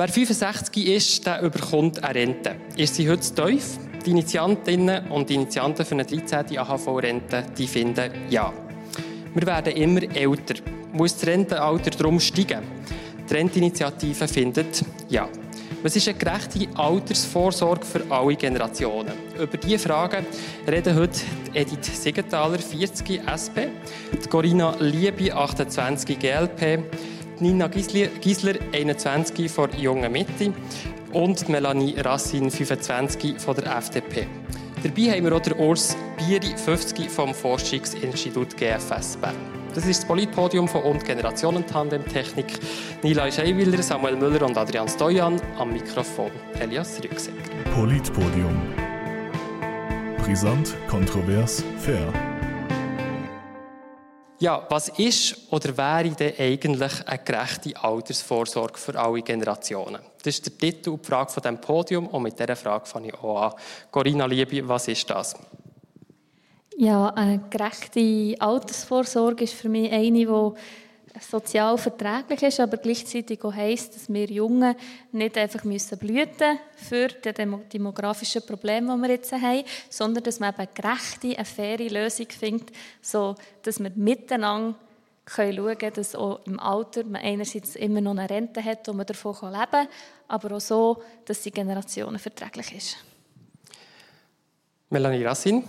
Wer 65 ist, der überkommt eine Rente. Ist sie heute zu tief? Die Initiantinnen und Initianten für eine 13. AHV-Rente finden ja. Wir werden immer älter. Muss das Rentenalter darum steigen? Die Renteninitiative findet ja. Was ist eine gerechte Altersvorsorge für alle Generationen? Über diese Fragen reden heute Edith Siegenthaler, 40 SP, Corinna Liebi, 28 GLP, Nina Gisler, 21 von Junge Mitte und Melanie Rassin, 25 von der FDP. Dabei haben wir auch den Urs Bieri, 50 vom Forschungsinstitut GFS Bern. Das ist das Politpodium von und Generationen Tandem Technik. Nila Scheiwiller, Samuel Müller und Adrian Stojan am Mikrofon. Elias Rüegsecker. Politpodium. Brisant, kontrovers, fair. Ja, was ist oder wäre denn eigentlich eine gerechte Altersvorsorge für alle Generationen? Das ist der Titel und die Frage von diesem Podium und mit dieser Frage fange ich auch an. Corinna Liebe, was ist das? Ja, eine gerechte Altersvorsorge ist für mich eine, die sozial verträglich ist, aber gleichzeitig auch heisst, dass wir Jungen nicht einfach müssen blüten für die demografischen Probleme, die wir jetzt haben, sondern dass man eben eine gerechte, eine faire Lösung findet, so dass wir miteinander schauen können, dass auch im Alter man einerseits immer noch eine Rente hat, wo man davon leben kann, aber auch so, dass die Generationen verträglich ist. Melanie Rassin.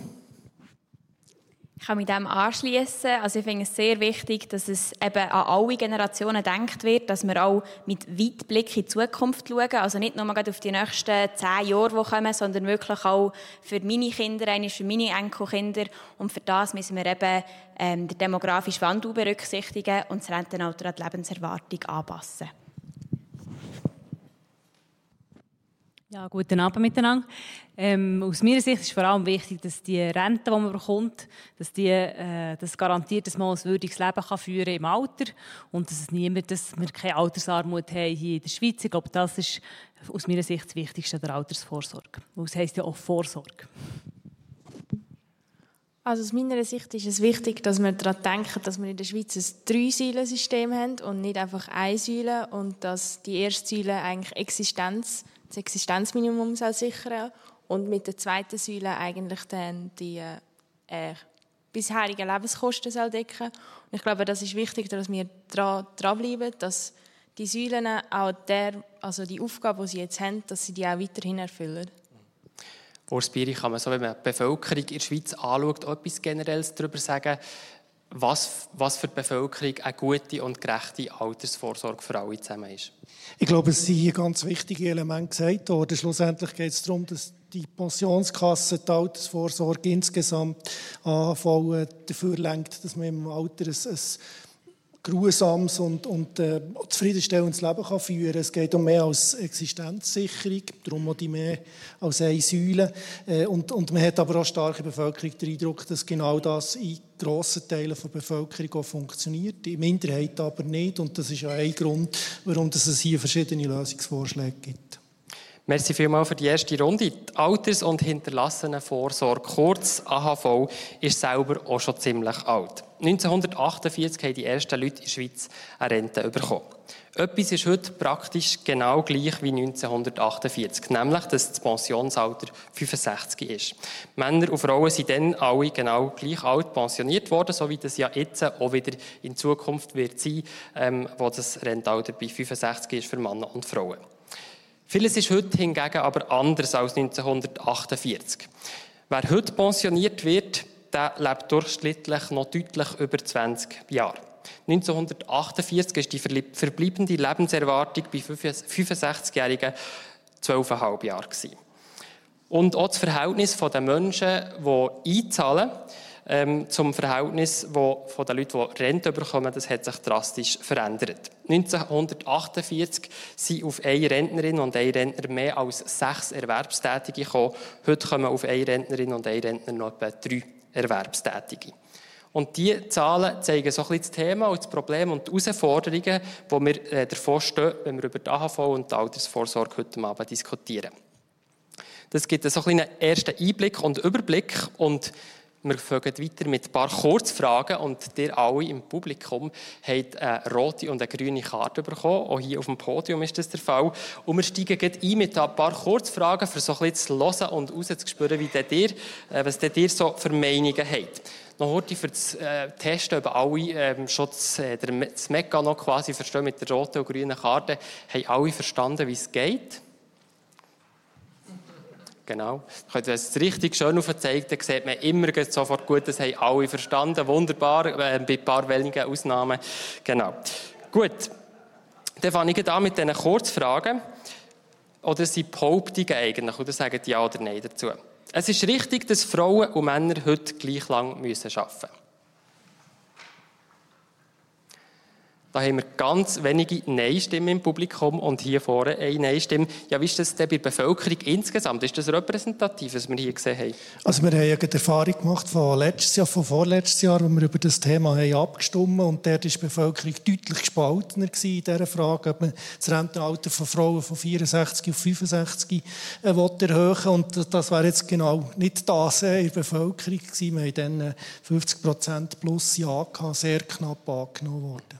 Ich kann mich dem anschließen. Also ich finde es sehr wichtig, dass es eben an alle Generationen gedacht wird, dass wir auch mit Weitblick in die Zukunft schauen. Also nicht nur auf die nächsten zehn Jahre, die kommen, sondern wirklich auch für meine Kinder, für meine Enkelkinder. Und für das müssen wir eben ähm, den demografischen Wandel berücksichtigen und das Rentenalter an die Lebenserwartung anpassen. Ja, guten Abend miteinander. Ähm, aus meiner Sicht ist vor allem wichtig, dass die Rente, die man bekommt, dass die, äh, das garantiert, dass man ein würdiges Leben kann führen im Alter und dass es niemand, dass wir keine Altersarmut haben hier in der Schweiz. Ich glaube, das ist aus meiner Sicht das Wichtigste der Altersvorsorge. Das heisst ja auch Vorsorge. Also aus meiner Sicht ist es wichtig, dass wir daran denken, dass wir in der Schweiz ein Drei-Säulen-System haben und nicht einfach eine Säule und dass die erste Säule eigentlich Existenz das Existenzminimum soll sichern und mit der zweiten Säule eigentlich dann die äh, bisherigen Lebenskosten soll decken. Und ich glaube, das ist wichtig, dass wir dranbleiben, dass die Säulen auch der, also die Aufgabe, die sie jetzt haben, dass sie die auch weiterhin erfüllen. Urs Bieri, kann man so, wenn man die Bevölkerung in der Schweiz anschaut, etwas Generelles darüber sagen, was, was für die Bevölkerung eine gute und gerechte Altersvorsorge für alle zusammen ist? Ich glaube, es sind hier ganz wichtige Elemente gesagt worden. Schlussendlich geht es darum, dass die Pensionskasse, die Altersvorsorge insgesamt AHV dafür lenkt, dass man im Alter ein, ein geruhsames und, und äh, zufriedenstellendes Leben kann führen kann. Es geht um mehr als Existenzsicherung, darum auch die mehr als eine Säule. Äh, und, und man hat aber auch starke Bevölkerung den Eindruck, dass genau das in grossen Teilen der Bevölkerung auch funktioniert, die Minderheit aber nicht. Und das ist ja ein Grund, warum es hier verschiedene Lösungsvorschläge gibt. Merci vielmals für die erste Runde. Die Alters- und Hinterlassenenvorsorge, kurz AHV, ist selber auch schon ziemlich alt. 1948 haben die ersten Leute in der Schweiz eine Rente bekommen. Etwas ist heute praktisch genau gleich wie 1948, nämlich dass das Pensionsalter 65 ist. Männer und Frauen sind dann alle genau gleich alt pensioniert worden, so wie das ja jetzt auch wieder in Zukunft wird sein, ähm, wo das Rentenalter bei 65 ist für Männer und Frauen. Vieles ist heute hingegen aber anders als 1948. Wer heute pensioniert wird, der lebt durchschnittlich noch deutlich über 20 Jahre. 1948 ist die verbleibende Lebenserwartung bei 65-Jährigen 12,5 Jahre. Und auch das Verhältnis der Menschen, die einzahlen, ähm, zum Verhältnis wo, von den Leuten, die Rente bekommen, das hat sich drastisch verändert. 1948 sind auf eine Rentnerin und ein Rentner mehr als sechs Erwerbstätige gekommen. Heute kommen auf eine Rentnerin und ein Rentner noch etwa drei Erwerbstätige. Und diese Zahlen zeigen so ein bisschen das Thema und das Problem und die Herausforderungen, wo wir äh, davor stehen, wenn wir über die AHV und die Altersvorsorge heute Abend diskutieren. Das gibt so ein einen ersten Einblick und Überblick und Wir folgen weiter mit ein paar Kurzfragen und ihr alle im Publikum habt eine rote und eine grüne Karte bekommen. Auch hier auf dem Podium ist das der Fall. Und wir steigen ein mit ein paar Kurzfragen, um so ein bisschen zu hören und rauszuspüren, wie ihr, äh, was ihr so für Meinungen habt. Noch heute für das äh, Testen, ob alle ähm, schon das, äh, das noch quasi verstehen mit der roten und grünen Karte, haben alle verstanden, wie es geht. Genau. Wenn es richtig schön aufzeigt, dann sieht man immer sofort gut, das haben alle verstanden. Wunderbar, äh, bei ein paar wenigen Ausnahmen. Genau. Gut. Dann fange ich an mit diesen Kurzfragen. Oder sind Behauptungen eigentlich? Oder sagen Ja oder Nein dazu? Es ist richtig, dass Frauen und Männer heute gleich lang arbeiten müssen. Da haben wir ganz wenige Nein-Stimmen im Publikum und hier vorne eine Nein-Stimme. Ja, wie ist das denn bei der Bevölkerung insgesamt? Ist das repräsentativ, was wir hier gesehen haben? Also wir haben ja die Erfahrung gemacht von letztes Jahr, von vorletztes Jahr, wo wir über das Thema haben abgestimmt und dort war die Bevölkerung deutlich gespaltener in dieser Frage, ob man das Rentenalter von Frauen von 64 auf 65 äh, erhöhen und das wäre jetzt genau nicht das äh, in der Bevölkerung gewesen. Wir haben dann 50 äh, Prozent plus Ja gehabt, sehr knapp angenommen worden.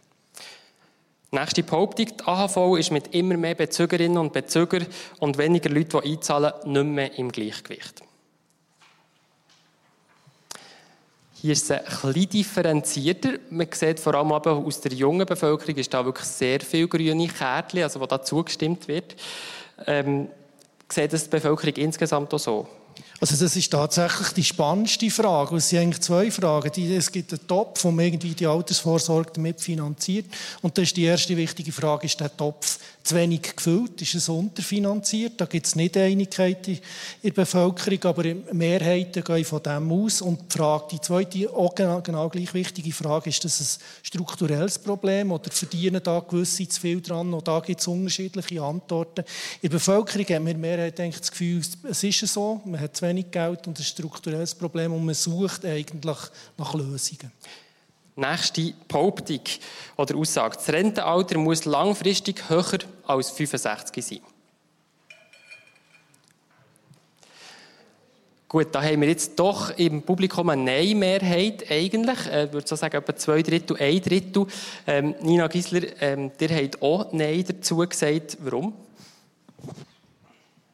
Nächste Behauptung, die AHV ist mit immer mehr Bezügerinnen und Bezügern und weniger Leuten, die einzahlen, nicht mehr im Gleichgewicht. Hier ist es ein bisschen differenzierter. Man sieht vor allem aber aus der jungen Bevölkerung ist da wirklich sehr viel grüne Kärtchen, also wo da zugestimmt wird. Ähm, sieht das die Bevölkerung insgesamt auch so? Also das ist tatsächlich die spannendste Frage. Es sind eigentlich zwei Fragen. Es gibt einen Topf, man irgendwie die Altersvorsorge damit finanziert. Und das ist die erste wichtige Frage, ist der Topf zu wenig gefüllt? Ist es unterfinanziert? Da gibt es nicht Einigkeit in der Bevölkerung, aber Mehrheiten gehen von dem aus. Und die, Frage, die zweite, auch genau, genau gleich wichtige Frage, ist das ein strukturelles Problem oder verdienen da gewisse zu viel dran? Und da gibt es unterschiedliche Antworten. In der Bevölkerung haben wir Mehrheit eigentlich das Gefühl, es ist so, man hat zu wenig Geld und ein strukturelles Problem und man sucht eigentlich nach Lösungen. Nächste Behauptung oder Aussage. Das Rentenalter muss langfristig höher als 65 sein. Gut, da haben wir jetzt doch im Publikum eine Nein-Mehrheit eigentlich. Ich würde so sagen, etwa zwei Drittel, ein Drittel. Ähm, Nina Gisler, ähm, ihr habt auch Nein dazu gesagt. Warum?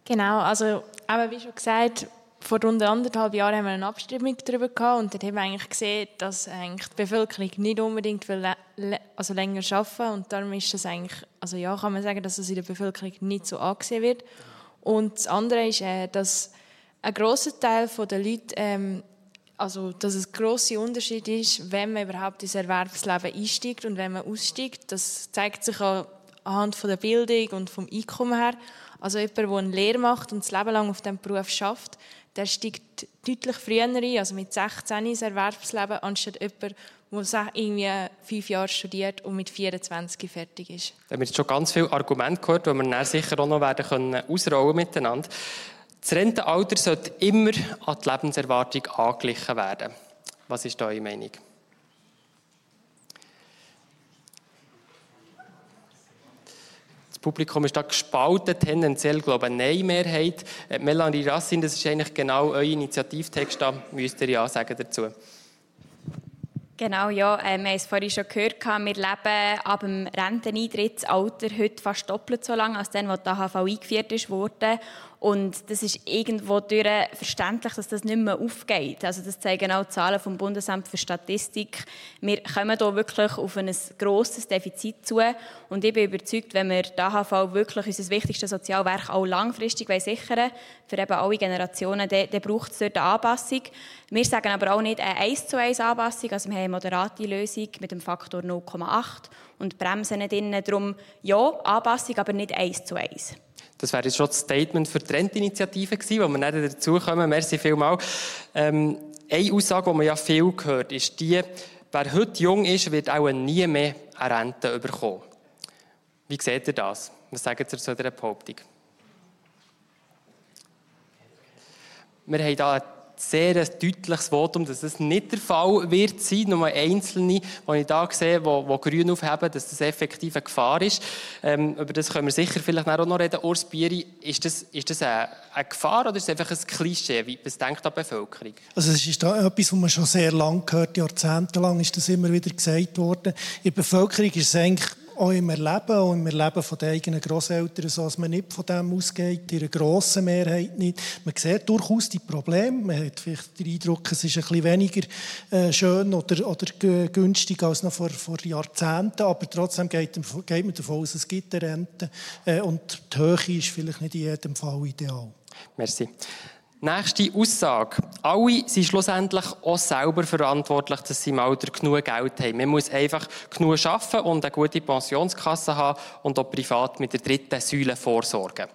Genau, also aber wie schon gesagt, vor rund anderthalb Jahren haben wir eine Abstimmung darüber gehabt und dort haben wir eigentlich gesehen, dass eigentlich die Bevölkerung nicht unbedingt will, also länger arbeiten und darum ist das eigentlich, also ja, kann man sagen, dass es in der Bevölkerung nicht so angesehen wird. Und das andere ist, äh, dass ein großer Teil der Leute, ähm, also dass es grosser Unterschied ist, wenn man überhaupt ins Erwerbsleben einsteigt und wenn man aussteigt. Das zeigt sich auch anhand von der Bildung und vom Einkommen her. Also jemand, der eine Lehre macht und das Leben lang auf diesem Beruf schafft, der steigt deutlich früher ein, also mit 16 ins Erwerbsleben, anstatt jemand, der irgendwie fünf Jahre studiert und mit 24 fertig ist. Da haben wir jetzt schon ganz viele Argumente gehört, die wir dann sicher auch noch werden können ausrollen miteinander. Das Rentenalter sollte immer an die Lebenserwartung angeglichen werden. Was ist eure Meinung? Publikum ist da gespalten, tendenziell, glaube ich, eine Nein-Mehrheit. Äh, Melanie Rassin, das ist eigentlich genau euer Initiativtext, da müsst ihr ja sagen dazu. Genau, ja. Äh, wir haben es vorhin schon gehört. Wir leben ab dem Renteneintrittsalter heute fast doppelt so lange, als dann, als die AHV eingeführt wurde. Und das ist irgendwo durch verständlich, dass das nicht mehr aufgeht. Also das zeigen auch Zahlen vom Bundesamt für Statistik. Wir kommen hier wirklich auf ein grosses Defizit zu. Und ich bin überzeugt, wenn wir die AHV wirklich unser wichtigstes Sozialwerk auch langfristig sichern für eben alle Generationen, dann, dann braucht es dort eine Anpassung. Wir sagen aber auch nicht eine 1 zu 1 Anpassung. Also wir haben eine moderate Lösung mit dem Faktor 0,8 und Bremsen drin. Darum ja, Anpassung, aber nicht 1 zu 1. Das wäre jetzt schon das Statement für die Rentinitiative gewesen, wo wir nicht dazu kommen. Merci vielmals. Ähm, eine Aussage, die man ja viel hört, ist die, wer heute jung ist, wird auch nie mehr eine Rente bekommen. Wie seht ihr das? Was sagt ihr zu dieser Behauptung? Wir haben hier sehr deutliches Votum, dass das nicht der Fall wird sein. Nur Einzelne, die ich hier sehe, die, die grün aufheben, dass das effektiv eine Gefahr ist. Ähm, über das können wir sicher vielleicht auch noch reden. Urs Bieri, ist das, ist das eine, eine, Gefahr oder ist es einfach ein Klischee? Was denkt die Bevölkerung? Also es ist da etwas, was man schon sehr lange gehört, jahrzehntelang ist das immer wieder gesagt worden. In der Bevölkerung ist es eigentlich auch im Erleben, auch im Erleben von den eigenen Grosseltern, so dass man nicht von dem ausgeht, in einer grossen Mehrheit nicht. Man sieht durchaus die Probleme. Man hat vielleicht den Eindruck, es ist ein bisschen weniger äh, schön oder, oder günstig als noch vor, vor Jahrzehnten, aber trotzdem geht, geht man davon aus, es gibt eine Rente äh, und die Höhe ist vielleicht nicht in jedem Fall ideal. Merci. Nächste Aussage. Alle sind schlussendlich auch selber verantwortlich, dass sie im Alter genug Geld haben. Man muss einfach genug arbeiten und eine gute Pensionskasse haben und auch privat mit der dritten Säule vorsorgen.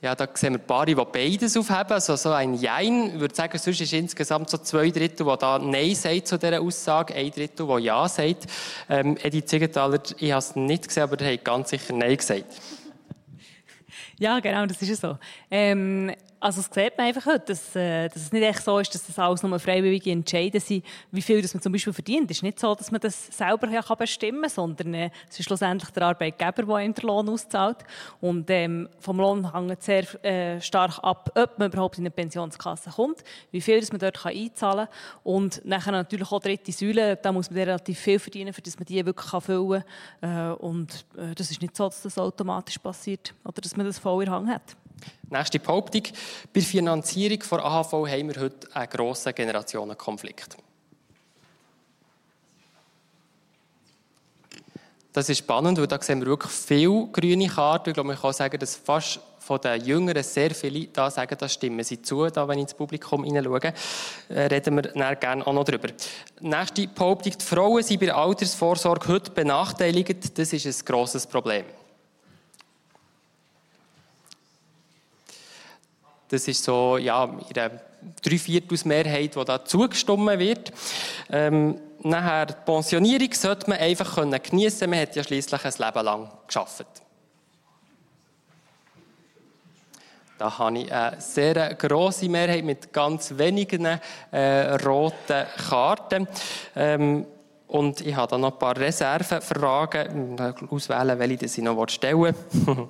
Ja, da sehen wir Paare, die beides aufheben. Also so ein Jein, ich würde sagen, sonst ist insgesamt so zwei Drittel, die da Nein sagt zu dieser Aussage, ein Drittel, der Ja sagt. Ähm, Edith Ziegenthaler, ich habe es nicht gesehen, aber der hat ganz sicher Nein gesagt. Ja, genau, das ist so. Ähm, also es sieht man einfach heute, dass, äh, dass es nicht echt so ist, dass das alles nur freiwillige Entscheiden sind, wie viel das man zum Beispiel verdient. Es ist nicht so, dass man das selber bestimmen kann, sondern äh, es ist schlussendlich der Arbeitgeber, der ihm den Lohn auszahlt. Und ähm, vom Lohn hängt sehr äh, stark ab, ob man überhaupt in eine Pensionskasse kommt, wie viel das man dort kann einzahlen kann. Und nachher natürlich auch dritte Säule, da muss man relativ viel verdienen, dass man die wirklich füllen kann. Äh, und das ist nicht so, dass das automatisch passiert oder dass man das voll in Hang hat. Nächste Behauptung. Bei der Finanzierung von AHV haben wir heute einen grossen Generationenkonflikt. Das ist spannend, weil da sehen wir wirklich viele grüne Karten. Ich glaube, man kann sagen, dass fast von den Jüngeren sehr viele da sagen, das stimmen sie zu, da, wenn ich ins Publikum hineinschaue. Äh, reden wir dann gerne auch noch darüber. Nächste Behauptung. Die Frauen sind bei der Altersvorsorge heute benachteiligt. Das ist ein grosses Problem. Das ist so, ja, ihre Dreiviertelsmehrheit, die da zugestimmt wird. Ähm, nachher, die Pensionierung sollte man einfach geniessen können. Man hat ja schließlich ein Leben lang geschafft. Da habe ich eine sehr grosse Mehrheit mit ganz wenigen äh, roten Karten. Ähm, und ich habe da noch ein paar Reservenfragen. Auswählen, welche ich noch stellen will.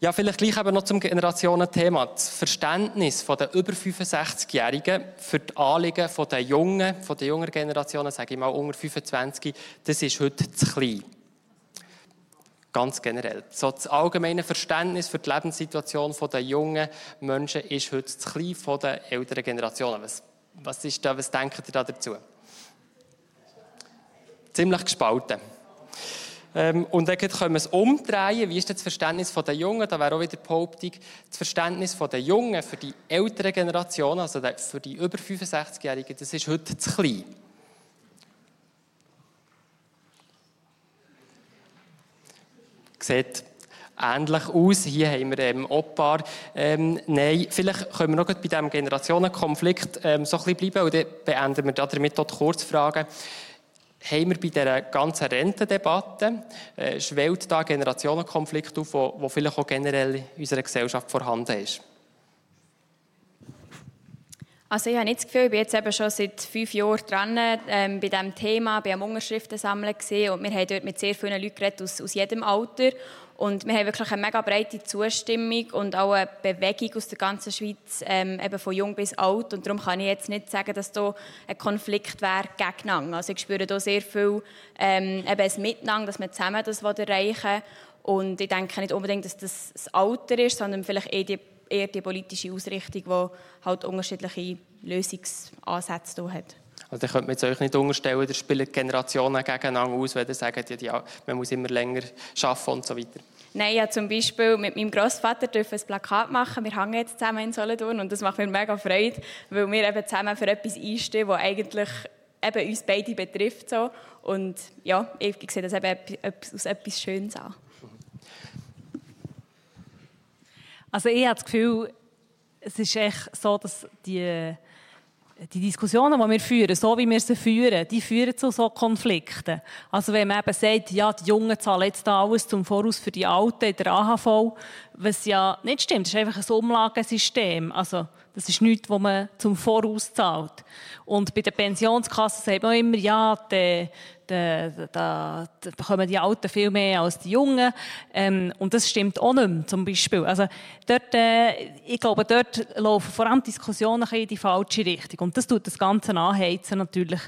Ja, vielleicht gleich eben noch zum Generationenthema. Das Verständnis der über 65-Jährigen für die Anliegen der Jungen, von der jungen Generationen, sage ich mal unter 25, das ist heute zu klein. Ganz generell. So das allgemeine Verständnis für die Lebenssituation der jungen Menschen ist heute zu klein von den älteren Generationen. Was, was, ist da, was denkt ihr da dazu? Ziemlich gespalten. Ähm, und dann können wir es umdrehen. Wie ist das Verständnis der Jungen? Da wäre auch wieder die Behauptung, das Verständnis der Jungen für die ältere Generation, also für die über 65-Jährigen, das ist heute zu klein. Sieht ähnlich aus. Hier haben wir ähm, ein paar. Ähm, nein, vielleicht können wir noch bei diesem Generationenkonflikt ähm, so ein bisschen bleiben und dann beenden wir damit auch die Kurzfragen haben wir bei dieser ganzen Rentendebatte, äh, schwellt da Generationenkonflikt auf, wo, wo vielleicht auch generell in unserer Gesellschaft vorhanden ist? Also ich habe nicht das Gefühl, ich bin jetzt eben schon seit fünf Jahren dran ähm, bei diesem Thema, bei einem Unterschriftensammeln und wir haben dort mit sehr vielen Leuten geredet aus, aus jedem Alter und wir haben wirklich eine mega breite Zustimmung und auch eine Bewegung aus der ganzen Schweiz, ähm, eben von jung bis alt. Und darum kann ich jetzt nicht sagen, dass da ein Konflikt wäre gegeneinander. Also ich spüre da sehr viel ähm, eben ein Miteinander, dass wir zusammen das erreichen Und ich denke nicht unbedingt, dass das das Alter ist, sondern vielleicht eher die, eher die politische Ausrichtung, die halt unterschiedliche Lösungsansätze hat. Also dann könnte man jetzt euch nicht unterstellen, da spielen Generationen gegeneinander aus, wenn ihr sagt, ja, die, man muss immer länger arbeiten und so weiter. Nein, ich zum Beispiel mit meinem Großvater ein Plakat machen. Wir hängen jetzt zusammen in Solothurn und das macht mir mega Freude, weil wir eben zusammen für etwas einstehen, das eigentlich eben uns beide betrifft. So. Und ja, ich sehe das eben aus etwas Schönes an. Also ich habe das Gefühl, es ist echt so, dass die die Diskussionen, die wir führen, so wie wir sie führen, die führen zu so Konflikten. Also wenn man eben sagt, ja, die Jungen zahlen jetzt da alles zum Voraus für die Alten in der AHV, was ja nicht stimmt, das ist einfach ein Umlagensystem. Also das ist nichts, was man zum Voraus zahlt. Und bei den Pensionskassen sagt man immer, ja, die, da, da, bekommen die Alten viel mehr als die Jungen. Ähm, und das stimmt auch nicht mehr, zum Beispiel. Also dort, äh, ich glaube, dort laufen vor allem Diskussionen in die falsche Richtung. Und das tut das Ganze anheizen natürlich.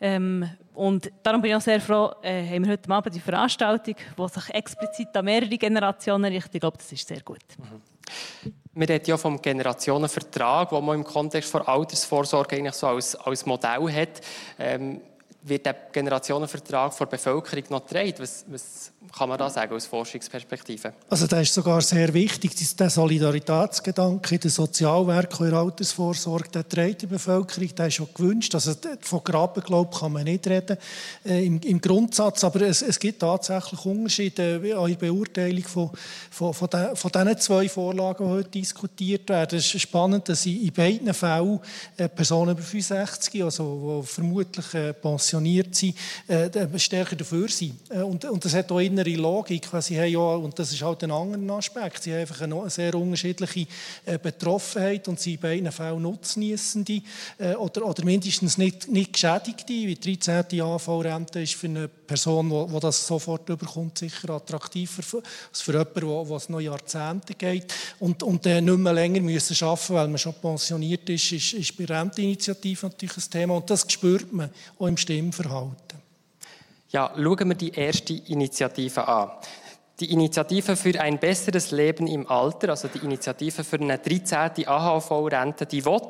Ähm, und darum bin ich auch sehr froh, äh, haben wir heute Abend die Veranstaltung, die sich explizit an mehrere Generationen richtet. Ich glaube, das ist sehr gut. Mhm. Wir reden ja vom Generationenvertrag, den man im Kontext von Altersvorsorge eigentlich so als, als Modell hat. Ähm, wird der Generationenvertrag der Bevölkerung noch getragen? Was, was kann man da sagen aus Forschungsperspektive? Also das ist sogar sehr wichtig, der Solidaritätsgedanke, der Sozialwerk in der Altersvorsorge, der trägt die Bevölkerung, der ist schon gewünscht. Also von Grabenglaub kann man nicht reden äh, im, im, Grundsatz, aber es, es, gibt tatsächlich Unterschiede in der Beurteilung von, von, von, den, von diesen zwei Vorlagen, die heute diskutiert werden. Es ist spannend, dass in beiden Fällen äh, Personen über 65, also die vermutlich äh, pensioniert sind, äh, stärker dafür sind. Äh, und, und das hat auch innere Logik, weil sie haben ja, und das ist halt ein anderer Aspekt, sie haben einfach eine sehr unterschiedliche äh, Betroffenheit und sie in beiden Fällen Nutznießende äh, oder, oder mindestens nicht, nicht Geschädigte, wie die 13. AV-Rente ist für eine Person, die das sofort überkommt, sicher attraktiver als für jemanden, wo es noch Jahrzehnte geht und, und äh, nicht mehr länger müssen arbeiten weil man schon pensioniert ist, ist, ist bei Renteninitiative natürlich ein Thema und das spürt man auch im Stimmverhalten. Ja, schauen wir die erste Initiative an. Die Initiative für ein besseres Leben im Alter, also die Initiative für eine 13. AHV-Rente, die will,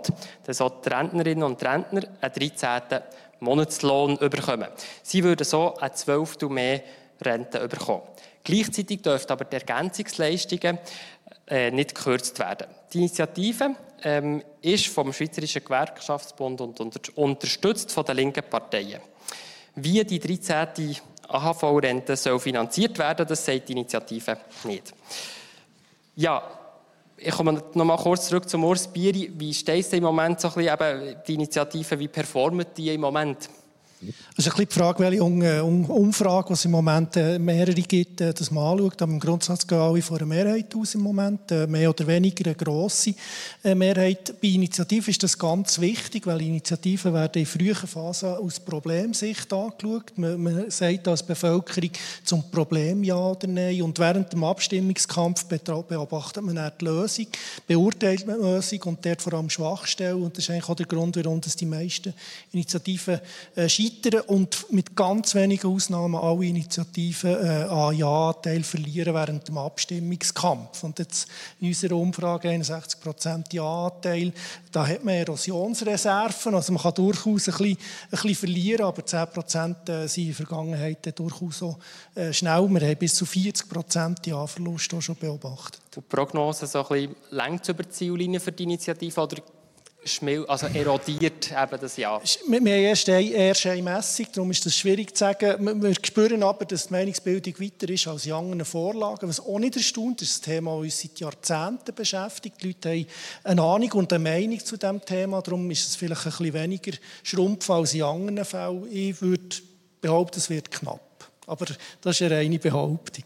dass auch die Rentnerinnen und Rentner einen 13. Monatslohn bekommen. Sie würden so eine 12. mehr Rente bekommen. Gleichzeitig dürften aber die Ergänzungsleistungen äh, nicht gekürzt werden. Die Initiative ähm, ist vom Schweizerischen Gewerkschaftsbund und unter, unterstützt von den linken Parteien. Wie die 13. AHV-Rente soll finanziert werden, das sagt die Initiative nicht. Ja, ich komme noch mal kurz zurück zum Urs Bieri. Wie steht es im Moment so ein bisschen, eben, die Initiative, wie performt die im Moment? Es ist ein bisschen die Frage, welche Umfrage, die es im Moment äh, mehrere gibt, äh, dass man anschaut. Aber im Grundsatz gehen alle von einer Mehrheit aus im Moment. Äh, mehr oder weniger eine grosse Mehrheit. Bei Initiativen ist das ganz wichtig, weil Initiativen werden in frühen Phasen aus Problemsicht angeschaut. Man, man sagt als Bevölkerung zum Problem ja oder nein. Und während dem Abstimmungskampf beobachtet man auch die Lösung, beurteilt man die Lösung und dort vor allem Schwachstellen. Und das ist eigentlich auch der Grund, warum das die meisten Initiativen scheitern scheitern und mit ganz wenigen Ausnahmen alle Initiativen äh, an Ja-Teil verlieren während dem Abstimmungskampf. Und jetzt in unserer Umfrage 61 Prozent Ja-Teil, da hat man Erosionsreserven, also man kann durchaus ein bisschen, ein bisschen verlieren, aber 10 Prozent äh, sind in der Vergangenheit durchaus so äh, schnell. Wir haben bis zu 40 Prozent Ja-Verlust schon beobachtet. Die Prognose so ein bisschen längt über die Ziellinie für die Initiative oder schmil also erodiert eben das Jahr? Wir haben erst eine, erst eine Messung, darum ist das schwierig zu sagen. Wir spüren aber, dass die Meinungsbildung weiter ist als in anderen Vorlagen. Was auch nicht erstaunt, ist das Thema, das uns seit Jahrzehnten beschäftigt. Die Leute haben eine Ahnung und eine Meinung zu diesem Thema. Darum ist es vielleicht ein bisschen weniger schrumpf als in anderen Fällen. Ich würde behaupten, es wird knapp. Aber das ist eine reine Behauptung.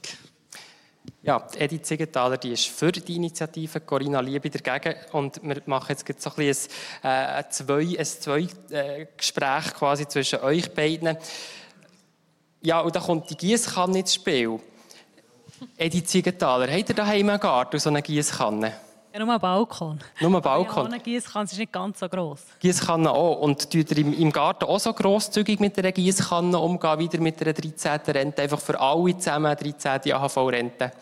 Ja, Edith Siegenthaler die ist für die Initiative, Corinna Liebe dagegen. Und wir machen jetzt so ein, bisschen ein, äh, ein Zwei-Gespräch äh, quasi zwischen euch beiden. Ja, und da kommt die Gießkanne ins Spiel. Edith Siegenthaler, habt ihr daheim einen Garten, so eine Gießkanne? Ja, nur Balkon. Nur Balkon. Eine Gießkanne ist nicht ganz so gross. Gießkanne auch. Und tut ihr im Garten auch so grosszügig mit einer Gießkanne umgehen, wieder mit einer 13. Rente? Einfach für alle zusammen 13. AHV-Rente?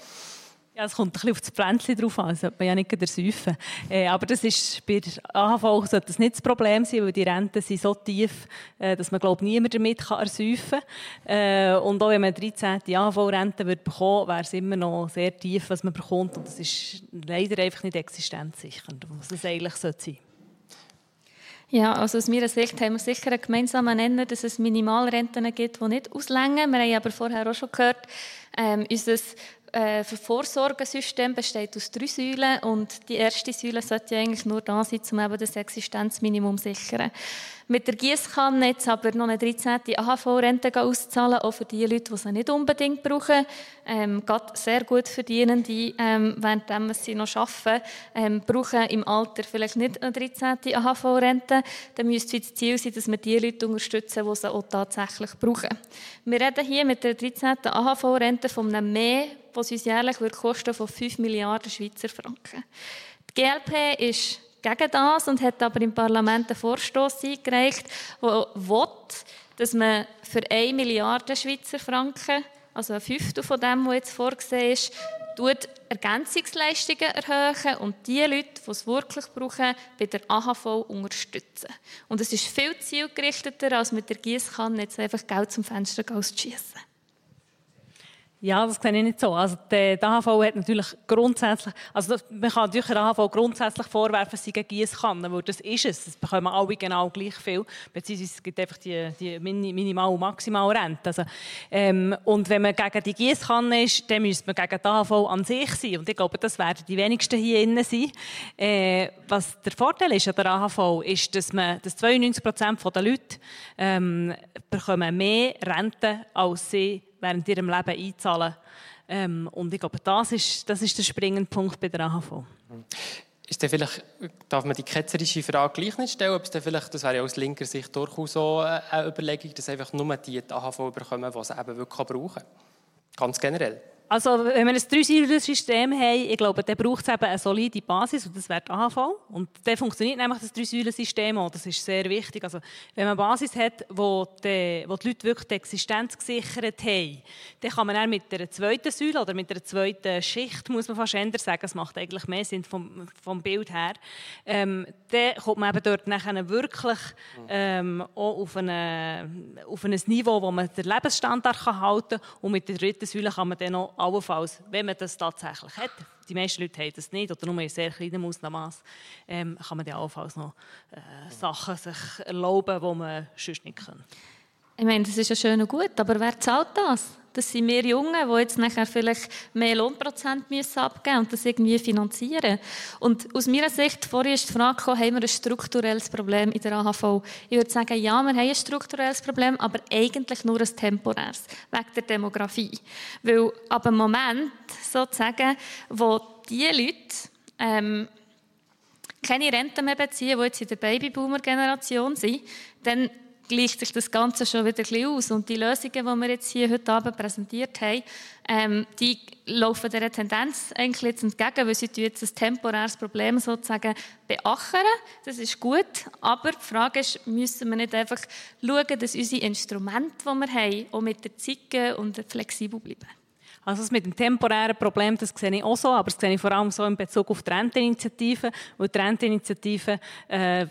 Ja, es kommt ein bisschen auf das Pflänzchen drauf an, sollte man ja nicht ersäufen. Äh, aber das ist, bei AHV sollte das nicht das Problem sein, weil die Renten sind so tief, äh, dass man, glaube niemand damit kann ersäufen kann. Äh, und auch wenn man 13. AHV-Rente bekommen wäre es immer noch sehr tief, was man bekommt. Und das ist leider einfach nicht existenzsichernd, was es eigentlich sein sollte. Ja, also aus meiner Sicht haben wir sicher einen gemeinsamen Nenner, dass es Minimalrenten gibt, die nicht auslängen. Wir haben aber vorher auch schon gehört, ähm, unser äh, Vorsorgesystem besteht aus drei Säulen und die erste Säule sollte ja eigentlich nur da sein, um eben das Existenzminimum zu sichern. Mit der Gießkanne jetzt aber noch eine 13. AHV-Rente auszahlen, auch für die Leute, die sie nicht unbedingt brauchen. Ähm, gerade sehr gut verdienen, die, ähm, während sie noch arbeiten, ähm, brauchen im Alter vielleicht nicht eine 13. AHV-Rente. Dann müsste das Ziel sein, dass wir die Leute unterstützen, die sie auch tatsächlich brauchen. Wir reden hier mit der 13. AHV-Rente von einem Mehr, was uns jährlich kosten von 5 Milliarden Schweizer Franken. Die GLP ist gegen das und hat aber im Parlament einen Vorstoß eingereicht, der will, dass man für 1 Milliarde Schweizer Franken, also ein Fünftel von dem, was jetzt vorgesehen ist, tut Ergänzungsleistungen erhöhen und die Leute, die es wirklich brauchen, bei der AHV unterstützen. Und es ist viel zielgerichteter, als mit der Gießkanne jetzt einfach Geld zum Fenster zu schießen. Ja, das sehe ich nicht so. Also der AHV hat natürlich grundsätzlich, also man kann natürlich der AHV grundsätzlich vorwerfen, sie gegen Giesskanne, weil das ist es. Es bekommen alle genau gleich viel, beziehungsweise es gibt einfach die, die Minimal- und Maximalrente. Also, ähm, und wenn man gegen die Giesskanne ist, dann müsste man gegen die AHV an sich sein. Und ich glaube, das werden die wenigsten hier innen sein. Äh, was der Vorteil ist an der AHV, ist, dass, man, dass 92 Prozent der Leute ähm, bekommen mehr Rente als sie während ihrem Leben einzahlen. Ähm, und ich glaube, das ist, das ist der springende Punkt bei der AHV. Ist denn vielleicht, darf man die ketzerische Frage gleich nicht stellen, ob es vielleicht, das wäre ja aus linker Sicht durchaus so eine Überlegung, dass einfach nur die, die AHV bekommen, die sie eben wirklich brauchen? Ganz generell. Also, wenn wir ein Drei-Säulen-System haben, ich glaube, dann braucht es eben eine solide Basis und das wäre die AHV. Und dann funktioniert nämlich das Drei-Säulen-System auch. Das ist sehr wichtig. Also, wenn man eine Basis hat, wo die, wo die Leute wirklich die Existenz gesichert haben, dann kann man dann mit der zweiten Säule oder mit der zweiten Schicht, muss man fast ändern sagen, es macht eigentlich mehr Sinn vom, vom Bild her, ähm, dann kommt man eben dort nachher wirklich ähm, auch auf, eine, auf ein Niveau, wo man den Lebensstandard kann halten kann und mit der dritten Säule kann man dann noch allenfalls, wenn man das tatsächlich hat, die meisten Leute haben das nicht oder nur in sehr kleinem Ausmaß, ähm, kann man dann allenfalls noch äh, Sachen sich erlauben, die man sonst nicht kann. Ich meine, das ist ja schön und gut, aber wer zahlt das? Das sind wir Jungen, die jetzt nachher vielleicht mehr Lohnprozent müssen abgeben und das irgendwie finanzieren. Und aus meiner Sicht, vorher ist die Frage gekommen, haben wir ein strukturelles Problem in der AHV? Ich würde sagen, ja, wir haben ein strukturelles Problem, aber eigentlich nur ein temporäres, wegen der Demografie. Weil ab dem Moment, sozusagen, wo die Leute ähm, keine Rente mehr beziehen, die jetzt in der Babyboomer-Generation sind, dann gleicht sich das Ganze schon wieder ein bisschen aus. Und die Lösungen, die wir jetzt hier heute Abend präsentiert haben, ähm, die laufen dieser Tendenz eigentlich jetzt entgegen, weil sie jetzt ein temporäres Problem sozusagen beackern. Das ist gut, aber die Frage ist, müssen wir nicht einfach schauen, dass unsere Instrumente, die wir haben, auch mit der Zeit gehen und flexibel bleiben? Also das mit dem temporären Problem, das sehe ich auch so, aber das sehe ich vor allem so in Bezug auf die Renteninitiative, weil die Renteninitiative äh,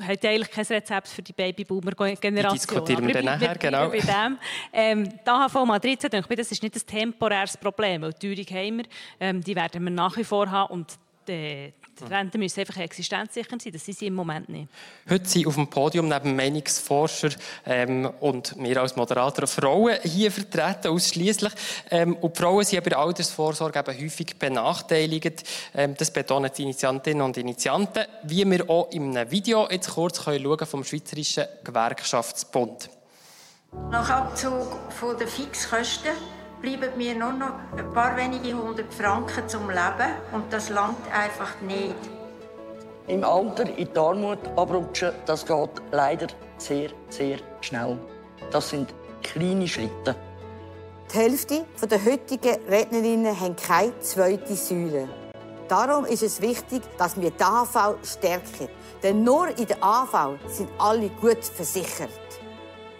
hat eigentlich kein Rezept für die Babyboomer-Generation. diskutieren wir dann nachher, genau. Bei dem. Ähm, die AHV 13, denke ich, das ist nicht ein temporäres Problem, weil die Teuerung haben wir, ähm, die werden wir nach wie vor haben und die, Renten müssen einfach existenzsichernd sein. Das sind sie im Moment nicht. Heute sind auf dem Podium neben Meinungsforscher ähm, und mir als Moderator Frauen hier vertreten, ausschließlich. Ähm, und die Frauen sind bei der Altersvorsorge eben häufig benachteiligt. Ähm, das betonen die Initiantinnen und Initianten, wie wir auch in einem Video jetzt kurz können schauen vom Schweizerischen Gewerkschaftsbund. Nach Abzug von den Fixkosten bleiben mir nur noch ein paar wenige hundert Franken zum Leben und das langt einfach nicht. Im Alter in die Armut abrutschen, das geht leider sehr, sehr schnell. Das sind kleine Schritte. Die Hälfte der heutigen Rednerinnen haben keine zweite Säule. Darum ist es wichtig, dass wir die AHV stärken. Denn nur in der AHV sind alle gut versichert.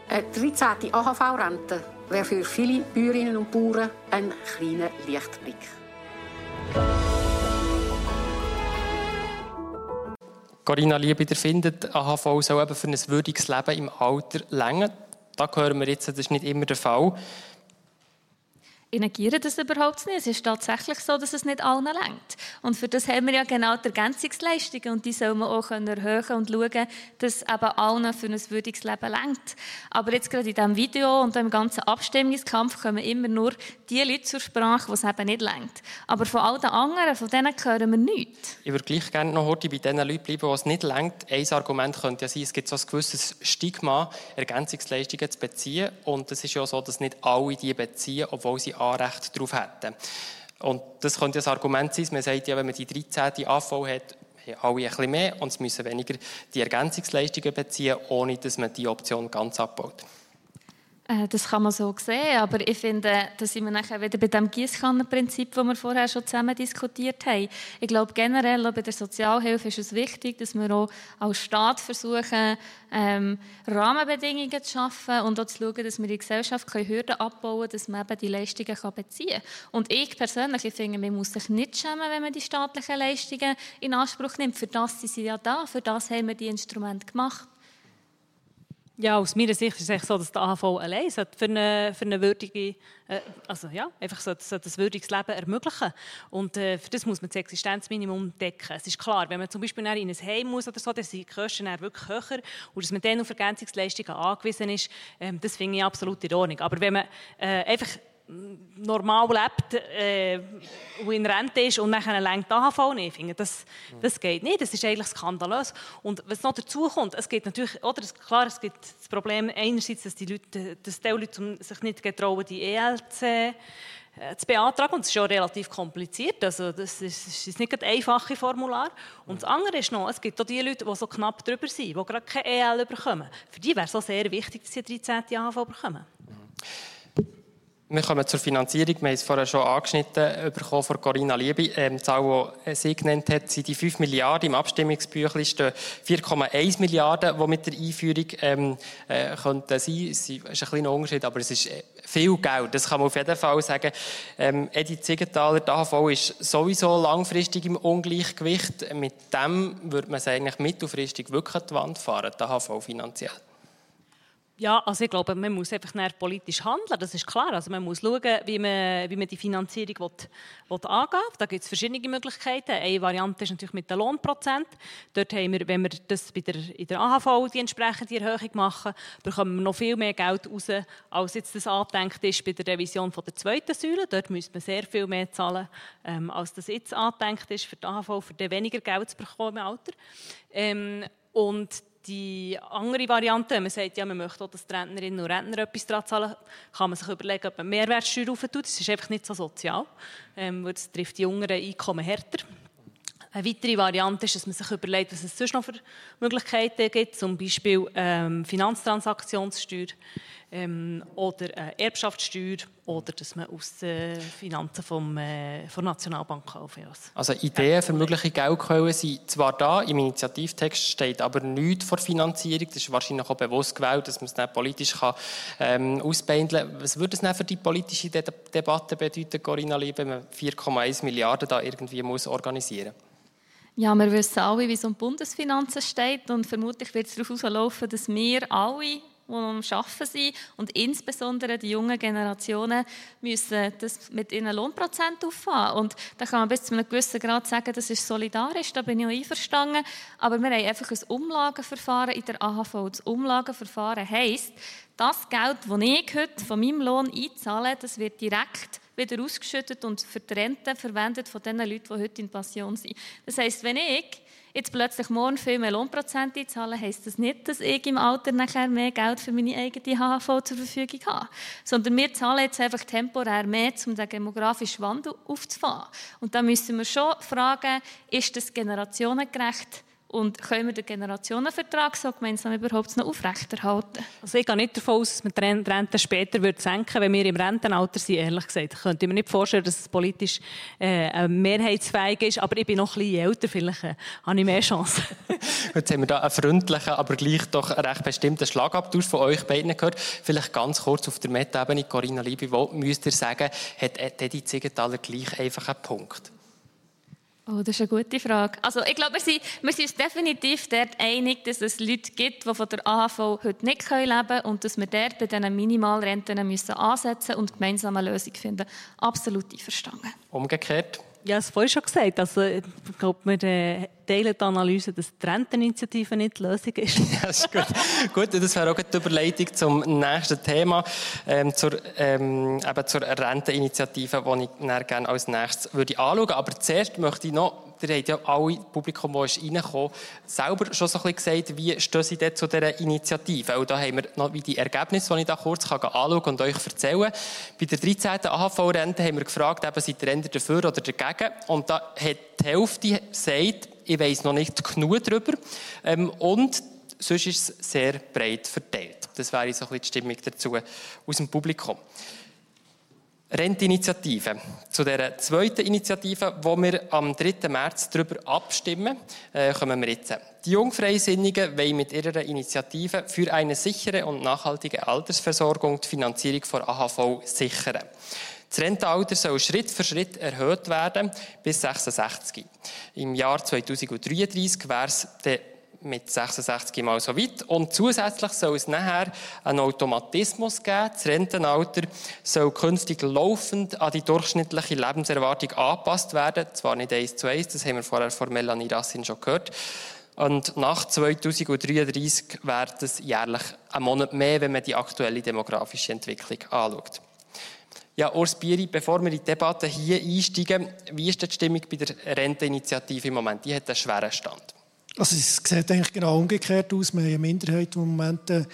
Eine 13. AHV-Rente wäre für viele Bäuerinnen und Bauern ein kleiner Lichtblick. Corinna Liebiter findet, AHV soll eben für ein würdiges Leben im Alter länger. Da hören wir jetzt, das ist nicht immer der Fall. Ich negiere das überhaupt nicht. Es ist tatsächlich so, dass es nicht allen lenkt. Und für das haben wir ja genau die Ergänzungsleistungen und die soll man auch erhöhen und schauen, dass eben allen für ein würdiges Leben lenkt. Aber jetzt gerade in diesem Video und im ganzen Abstimmungskampf kommen immer nur die Leute zur Sprache, die es eben nicht lenkt. Aber von all den anderen, von denen hören wir nichts. Ich würde gleich gerne noch heute bei den Leuten bleiben, die es nicht lenkt. Ein Argument könnte ja sein, es gibt so ein gewisses Stigma, Ergänzungsleistungen zu beziehen. Und es ist ja so, dass nicht alle die beziehen, obwohl sie Anrecht darauf hätten. Und das könnte ein Argument sein, man sagt ja, wenn man die 13. AV hat, haben alle ein mehr und es müssen weniger die Ergänzungsleistungen beziehen, ohne dass man die Option ganz abbaut. Äh, das kann man so sehen, aber ich finde, da sind wir nachher wieder bei dem Gießkannenprinzip, das wir vorher schon zusammen diskutiert haben. Ich glaube generell bei der Sozialhilfe ist es wichtig, dass wir auch als Staat versuchen, ähm, Rahmenbedingungen zu schaffen und auch zu schauen, dass wir in der Gesellschaft Hürden abbauen können, dass man eben die Leistungen kann beziehen kann. Und ich persönlich ich finde, man muss sich nicht schämen, wenn man die staatlichen Leistungen in Anspruch nimmt. Für das sind sie ja da, für das haben wir die Instrumente gemacht. Ja, aus meiner Sicht ist es so, dass der AHV allein für eine, für eine würdige, äh, also ja, einfach so, so ein würdiges Leben ermöglichen. Und äh, für das muss man das Existenzminimum decken. Es ist klar, wenn man zum Beispiel in ein Heim muss oder so, dann sind die Kosten wirklich höher und dass man dann auf Ergänzungsleistungen angewiesen ist, äh, das finde ich absolut in Ordnung. Aber wenn man äh, einfach normal lebt äh, und in Rente ist und nachher lenkt AHV nicht. Ich finde, das, das geht nicht. Das ist eigentlich skandalös. Und was noch dazu kommt, es gibt natürlich, oder klar, es gibt das Problem einerseits, dass die Leute, dass die Leute sich nicht getrauen, die ELC äh, zu beantragen. Und es ist schon relativ kompliziert. Also das ist, ist nicht ein einfaches Formular. Und das andere ist noch, es gibt auch die Leute, die so knapp drüber sind, die gerade keine EL bekommen. Für die wäre es auch sehr wichtig, dass sie 13. AHV bekommen. Wir kommen zur Finanzierung. Wir haben es vorher schon angeschnitten bekommen von Corinna Liebe. Ähm, die Zahl, die sie genannt hat, sind die 5 Milliarden. Im Abstimmungsbüchlein stehen 4,1 Milliarden, die mit der Einführung ähm, äh, könnten sein. Es ist ein kleiner Unterschied, aber es ist äh, viel Geld. Das kann man auf jeden Fall sagen. Ähm, Edith Ziegenthaler, die AHV ist sowieso langfristig im Ungleichgewicht. Mit dem würde man es eigentlich mittelfristig wirklich an die Wand fahren, die AHV finanziell. Ja, also ich glaube, man muss einfach politisch handeln, das ist klar. Also man muss schauen, wie man, wie man die Finanzierung will, will angehen. Da gibt es verschiedene Möglichkeiten. Eine Variante ist natürlich mit dem Lohnprozent. Dort haben wir, wenn wir das bei der, in der AHV die entsprechende Erhöhung machen, bekommen wir noch viel mehr Geld raus, als jetzt das angedenkt ist bei der Revision von der zweiten Säule. Dort müsste man sehr viel mehr zahlen, ähm, als das jetzt angedenkt ist für die AHV, für den weniger Geld zu bekommen im Alter. Ähm, und die andere Variante, man sagt, ja, man möchte auch, dass die Rentnerinnen und Rentner etwas daran zahlen, kann man sich überlegen, ob man Mehrwertsteuer auftut. Das ist einfach nicht so sozial, ähm, weil das trifft die jüngeren Einkommen härter. Eine weitere Variante ist, dass man sich überlegt, was es sonst noch für Möglichkeiten gibt, zum Beispiel ähm, Finanztransaktionssteuer ähm, oder äh, Erbschaftssteuer oder dass man aus den Finanzen vom, äh, von der Nationalbank kaufen Also Ideen für mögliche Geldquellen sind zwar da, im Initiativtext steht aber nichts vor Finanzierung. Das ist wahrscheinlich auch bewusst gewählt, dass man es dann politisch kann, ähm, ausbeindeln kann. Was würde es denn für die politische De Debatte bedeuten, Corinna Liebe, wenn man 4,1 Milliarden da irgendwie muss organisieren muss? Ja, wir wissen alle, wie es um Bundesfinanzen steht und vermutlich wird es darauf herauslaufen, dass wir alle die am Arbeiten sind und insbesondere die jungen Generationen müssen das mit ihren Lohnprozent auffahren. Und da kann man bis zu einem gewissen Grad sagen, das ist solidarisch, da bin ich auch einverstanden. Aber wir haben einfach ein Umlageverfahren in der AHV. Das Umlageverfahren heisst, das Geld, das ich heute von meinem Lohn einzahle, das wird direkt wieder ausgeschüttet und für die Rente verwendet von den Leuten, die heute in Pension sind. Das heisst, wenn ich jetzt plötzlich morgen viel mehr Lohnprozent einzahlen, heisst das nicht, dass ich im Alter nachher mehr Geld für meine eigene HV zur Verfügung habe. Sondern wir zahlen jetzt einfach temporär mehr, um den demografischen Wandel aufzufahren. Und da müssen wir schon fragen, ist das generationengerecht? Und können wir den Generationenvertrag so gemeinsam überhaupt noch aufrechterhalten? Also ich gehe nicht davon aus, dass man die Rente später wird senken würde, wenn wir im Rentenalter sind, ehrlich gesagt. Ich könnte mir nicht vorstellen, dass es politisch äh, mehrheitsfähig ist, aber ich bin noch ein bisschen älter, vielleicht äh, habe ich mehr Chancen. Jetzt haben wir da einen freundlichen, aber gleich doch recht bestimmten Schlagabtausch von euch beiden gehört. Vielleicht ganz kurz auf der Meta-Ebene, Corinna Liebe, wo müsst ihr sagen, hat Eddie Ziegenthaler gleich einfach einen Punkt? Oh, das ist eine gute Frage. Also ich glaube, wir sind, wir sind uns definitiv dort einig, dass es Leute gibt, die von der AHV heute nicht leben können und dass wir dort bei diesen Minimalrenten müssen ansetzen und gemeinsam eine Lösung finden. Absolut einverstanden. Umgekehrt? Ja, das vorhin schon gesagt. Also, ich glaube, wir äh, teilen die Analyse, dass die Renteninitiative nicht die Lösung ist. ja, das ist gut. gut, das wäre auch die Überleitung zum nächsten Thema, ähm, zur, ähm, eben zur Renteninitiative, die ich gerne als nächstes würde anschauen würde. Aber zuerst möchte ich noch ihr habt ja alle Publikum, ist reingekommen, selber schon so ein bisschen gesagt, wie stehen sie zu dieser Initiative? Und da haben wir noch die Ergebnisse, die ich da kurz kann anschauen und euch erzählen Bei der 13. AHV-Rente haben wir gefragt, eben, seid ihr dafür oder dagegen? Und da hat die Hälfte gesagt, ich weiss noch nicht genug darüber. Ähm, und sonst ist es sehr breit verteilt. Das wäre so ein bisschen die Stimmung dazu aus dem Publikum. Rentinitiative. Zu der zweiten Initiative, wo wir am 3. März darüber abstimmen, äh, kommen wir jetzt. Die Jungfreisinnigen wollen mit ihrer Initiative für eine sichere und nachhaltige Altersversorgung die Finanzierung von AHV sichern. Das Rentenalter soll Schritt für Schritt erhöht werden bis 66. Im Jahr 2033 wäre es mit 66 Mal so weit. Und zusätzlich soll es nachher einen Automatismus geben. Das Rentenalter soll künftig laufend an die durchschnittliche Lebenserwartung angepasst werden. Zwar nicht eins zu eins, das haben wir vorher von Melanie Rassin schon gehört. Und nach 2033 wäre es jährlich ein Monat mehr, wenn man die aktuelle demografische Entwicklung anschaut. Ja, Urs Bieri, bevor wir in die Debatte hier einsteigen, wie ist die Stimmung bei der Renteninitiative im Moment? Die hat einen schweren Stand. Also es sieht eigentlich genau umgekehrt aus. Wir haben eine Minderheit, die im Moment äh,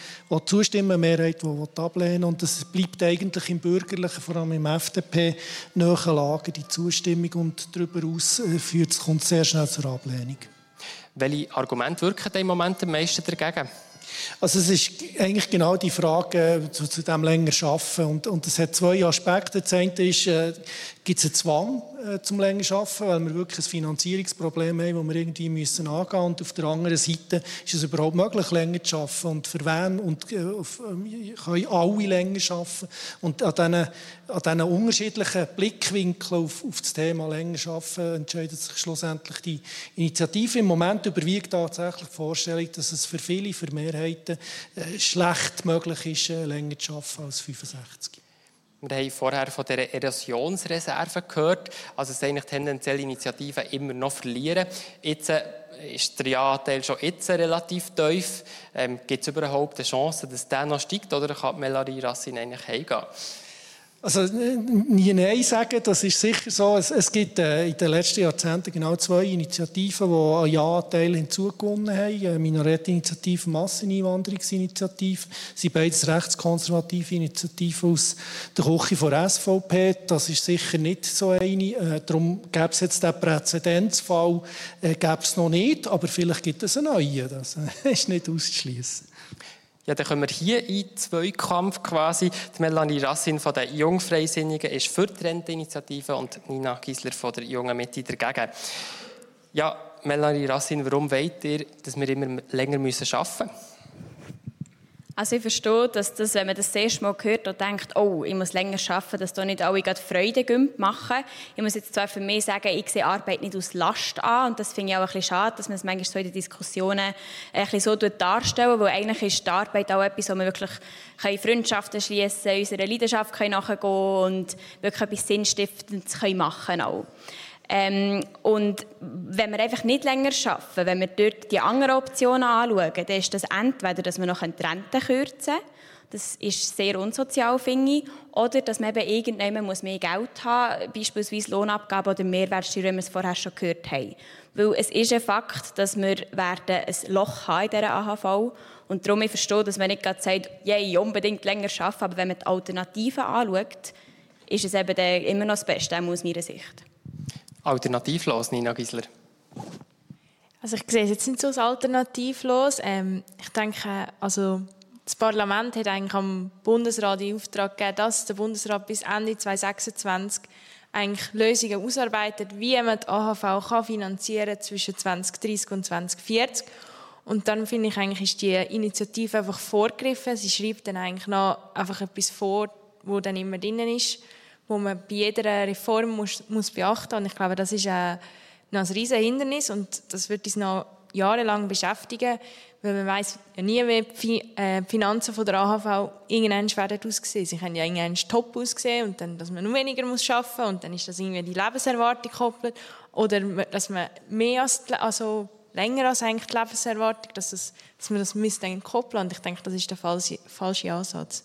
zustimmen eine Mehrheit, die ablehnen Und es bleibt eigentlich im Bürgerlichen, vor allem im FDP, nahe Lage die Zustimmung und darüber aus äh, führt es kommt sehr schnell zur Ablehnung. Welche Argumente wirken im Moment am meisten dagegen? Also es ist eigentlich genau die Frage äh, zu, zu dem länger schaffen und, und es hat zwei Aspekte. Das eine ist, äh, gibt es einen Zwang äh, zum länger arbeiten, weil wir wirklich ein Finanzierungsproblem haben, das wir irgendwie müssen angehen müssen. Und auf der anderen Seite ist es überhaupt möglich, länger zu arbeiten. Und für wen und, äh, auf, äh, können alle länger arbeiten. Und an diesen, an unterschiedlichen Blickwinkeln auf, auf das Thema länger arbeiten entscheidet sich schlussendlich die Initiative. Im Moment überwiegt tatsächlich die Vorstellung, dass es für viele, für Mehrheiten äh, schlecht möglich ist, äh, länger zu arbeiten als 65. Wir haben vorher von der Erosionsreserve gehört, also es eigentlich tendenziell Initiativen immer noch verlieren. Jetzt äh, ist der Ja-Anteil schon jetzt relativ tief. Ähm, Gibt es überhaupt eine Chance, dass der noch steigt oder kann Melanie Rassin eigentlich heimgehen? Also nie Nein sagen, das ist sicher so. Es, es gibt äh, in den letzten Jahrzehnten genau zwei Initiativen, die einen Ja-Teil hinzugewonnen haben. Eine Minarettinitiative, Masseneinwanderungsinitiative. Das sind beides rechtskonservative Initiativen aus der Küche von SVP. Das ist sicher nicht so eine. Äh, darum gäbe es jetzt den Präzedenzfall äh, gäbe es noch nicht, aber vielleicht gibt es einen neuen. Das äh, ist nicht auszuschließen. Ja, dann kommen wir hier in Zweikampf quasi. Die Melanie Rassin von der Jungfreisinnigen ist für die Renteninitiative und Nina Giesler von der Jungen Mitte dagegen. Ja, Melanie Rassin, warum wollt ihr, dass wir immer länger arbeiten müssen? Also ich verstehe, dass das, wenn man das, erste Mal hört und denkt, oh, ich muss länger arbeiten, dass da nicht alle gerade Freude machen. Ich muss jetzt zwar für mich sagen, ich sehe Arbeit nicht aus Last an und das finde ich auch ein bisschen schade, dass man es manchmal so in den Diskussionen ein bisschen so darstellen weil eigentlich ist die Arbeit auch etwas, wo wir wirklich Freundschaften schließen unserer Leidenschaft nachgehen und wirklich etwas Sinnstiftendes machen können auch. Ähm, und wenn wir einfach nicht länger arbeiten, wenn wir dort die anderen Optionen anschauen, dann ist das entweder, dass wir noch die Rente kürzen das ist sehr unsozial, finde ich. Oder dass man eben irgendjemand mehr Geld haben muss, beispielsweise Lohnabgabe oder Mehrwertsteuer, wie wir es vorher schon gehört haben. Weil es ist ein Fakt, dass wir werden ein Loch haben in dieser AHV und darum ich verstehe, dass man nicht gerade sagt, yeah, unbedingt länger arbeiten, aber wenn man die Alternativen anschaut, ist es eben immer noch das Beste, aus meiner Sicht alternativlos, Nina Gisler? Also ich sehe es jetzt nicht so als alternativlos. Ähm, ich denke, also das Parlament hat eigentlich am Bundesrat den Auftrag gegeben, dass der Bundesrat bis Ende 2026 eigentlich Lösungen ausarbeitet, wie man die AHV kann finanzieren zwischen 2030 und 2040. Und dann finde ich eigentlich ist die Initiative einfach vorgegriffen. Sie schreibt dann eigentlich noch einfach etwas vor, wo dann immer drin ist wo man bei jeder Reform muss, muss beachten muss. Ich glaube, das ist, äh, ein riesiges Hindernis und das wird uns noch jahrelang beschäftigen, weil man weiß ja nie, wie die äh, Finanzen von der AHV irgendwann werden aussehen. Sie können ja irgendwann top aussehen und dann, dass man noch weniger muss arbeiten muss und dann ist das irgendwie die Lebenserwartung gekoppelt oder dass man mehr als, also länger als eigentlich die Lebenserwartung, dass, das, dass man das müsste koppeln und ich denke, das ist der falsche, falsche Ansatz.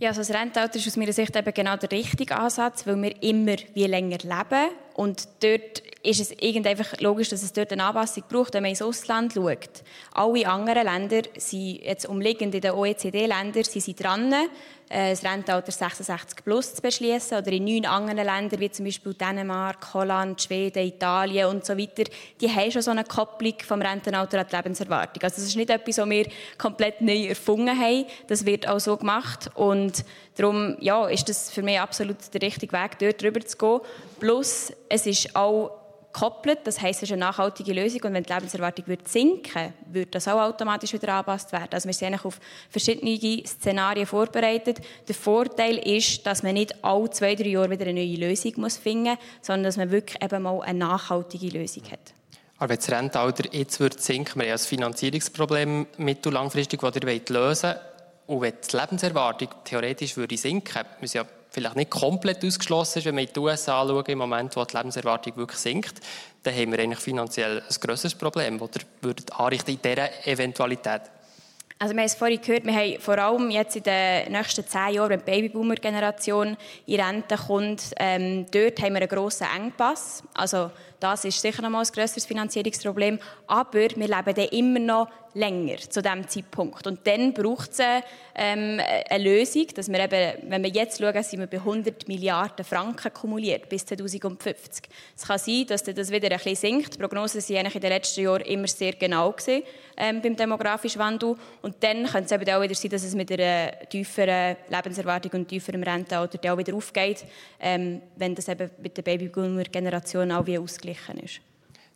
Ja, also das Rentenalter ist aus meiner Sicht eben genau der richtige Ansatz, weil wir immer wie länger leben und dort ist es irgendwie logisch, dass es dort eine Anpassung braucht, wenn man ins Ausland schaut. Alle anderen Länder sind jetzt umliegend in den OECD-Ländern, sind sie dran, äh, das Rentenalter 66 plus zu beschließen oder in neun anderen Ländern, wie zum Beispiel Dänemark, Holland, Schweden, Italien und so weiter, die haben schon so eine Kopplung vom Rentenalter an die Lebenserwartung. Also das ist nicht etwas, was wir komplett neu erfunden haben. Das wird auch so gemacht und darum ja, ist das für mich absolut der richtige Weg, dort drüber zu gehen. Plus, es ist auch gekoppelt. Das heisst, es ist eine nachhaltige Lösung. Und wenn die Lebenserwartung würde sinken würde, das auch automatisch wieder angepasst werden. Also wir sind auf verschiedene Szenarien vorbereitet. Der Vorteil ist, dass man nicht alle zwei, drei Jahre wieder eine neue Lösung muss finden muss, sondern dass man wirklich eben mal eine nachhaltige Lösung hat. Aber wenn das Rentenalter jetzt würde sinken, wir haben ein Finanzierungsproblem und langfristig, das ihr lösen wollt. Und wenn die Lebenserwartung theoretisch würde sinken, müssen ja vielleicht nicht komplett ausgeschlossen ist, wenn wir in die USA anschauen, im Moment, wo die Lebenserwartung wirklich sinkt, dann haben wir eigentlich finanziell ein grösseres Problem, das würdet anrichten in dieser Eventualität. Also wir haben es vorhin gehört, wir haben vor allem jetzt in den nächsten zehn Jahren, wenn die Babyboomer-Generation in Rente kommt, ähm, dort haben wir einen grossen Engpass. Also das ist sicher noch mal ein grösseres Finanzierungsproblem. Aber wir leben dann immer noch länger zu diesem Zeitpunkt. Und dann braucht es ähm, eine Lösung, dass wir eben, wenn wir jetzt schauen, sind wir bei 100 Milliarden Franken kumuliert bis 2050. Es kann sein, dass das wieder ein bisschen sinkt. Die Prognosen waren eigentlich in den letzten Jahren immer sehr genau gewesen, ähm, beim demografischen Wandel. Und dann könnte es eben auch wieder sein, dass es mit einer tieferen Lebenserwartung und tieferem Rentenalter auch wieder aufgeht, ähm, wenn das eben mit der Babyboomer-Generation auch wie ausgeglichen ist.